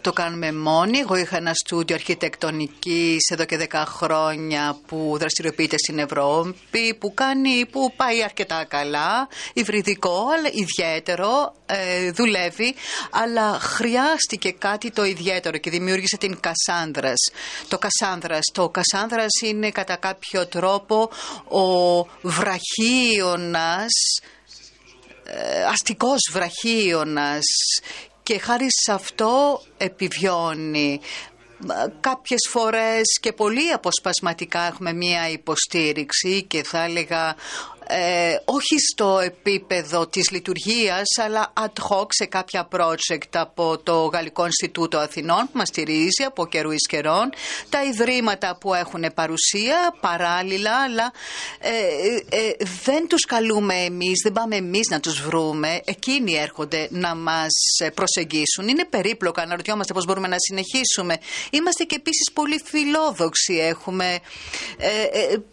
το κάνουμε μόνοι. Εγώ είχα ένα στούντιο αρχιτεκτονικής εδώ και 10 χρόνια που δραστηριοποιείται στην Ευρώπη, που, κάνει, που πάει αρκετά καλά, υβριδικό, αλλά ιδιαίτερο, ε, δουλεύει, αλλά χρειάστηκε κάτι το ιδιαίτερο και δημιούργησε την Κασάνδρας. Το Κασάνδρας, το Κασάνδρας είναι κατά κάποιο τρόπο ο βραχίωνας, ε, αστικός βραχίωνας και χάρη σε αυτό επιβιώνει. Κάποιες φορές και πολύ αποσπασματικά έχουμε μία υποστήριξη και θα έλεγα ε, όχι στο επίπεδο της λειτουργίας αλλά ad hoc σε κάποια project από το Γαλλικό Ινστιτούτο Αθηνών που μας στηρίζει από καιρού εις καιρών, τα ιδρύματα που έχουν παρουσία παράλληλα αλλά ε, ε, δεν τους καλούμε εμείς, δεν πάμε εμείς να τους βρούμε, εκείνοι έρχονται να μας προσεγγίσουν. Είναι περίπλοκα, αναρωτιόμαστε πώς μπορούμε να συνεχίσουμε. Είμαστε και επίσης πολύ φιλόδοξοι, έχουμε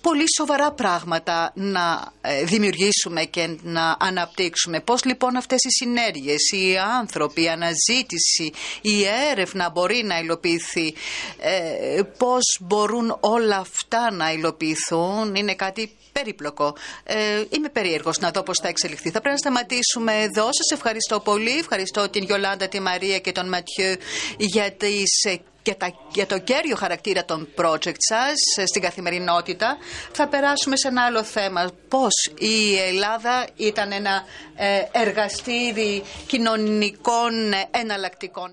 πολύ σοβαρά πράγματα να δημιουργήσουμε και να αναπτύξουμε. Πώς λοιπόν αυτές οι συνέργειες, οι άνθρωποι, η αναζήτηση, η έρευνα μπορεί να υλοποιηθεί, ε, πώς μπορούν όλα αυτά να υλοποιηθούν, είναι κάτι περίπλοκο. Ε, είμαι περίεργος να δω πώς θα εξελιχθεί. Θα πρέπει να σταματήσουμε εδώ. Σας ευχαριστώ πολύ. Ευχαριστώ την Γιολάντα, τη Μαρία και τον Ματιού για τις ε, για, τα, για το κέριο χαρακτήρα των project σας ε, στην καθημερινότητα. Θα περάσουμε σε ένα άλλο θέμα. Πώς η Ελλάδα ήταν ένα ε, εργαστήρι κοινωνικών εναλλακτικών.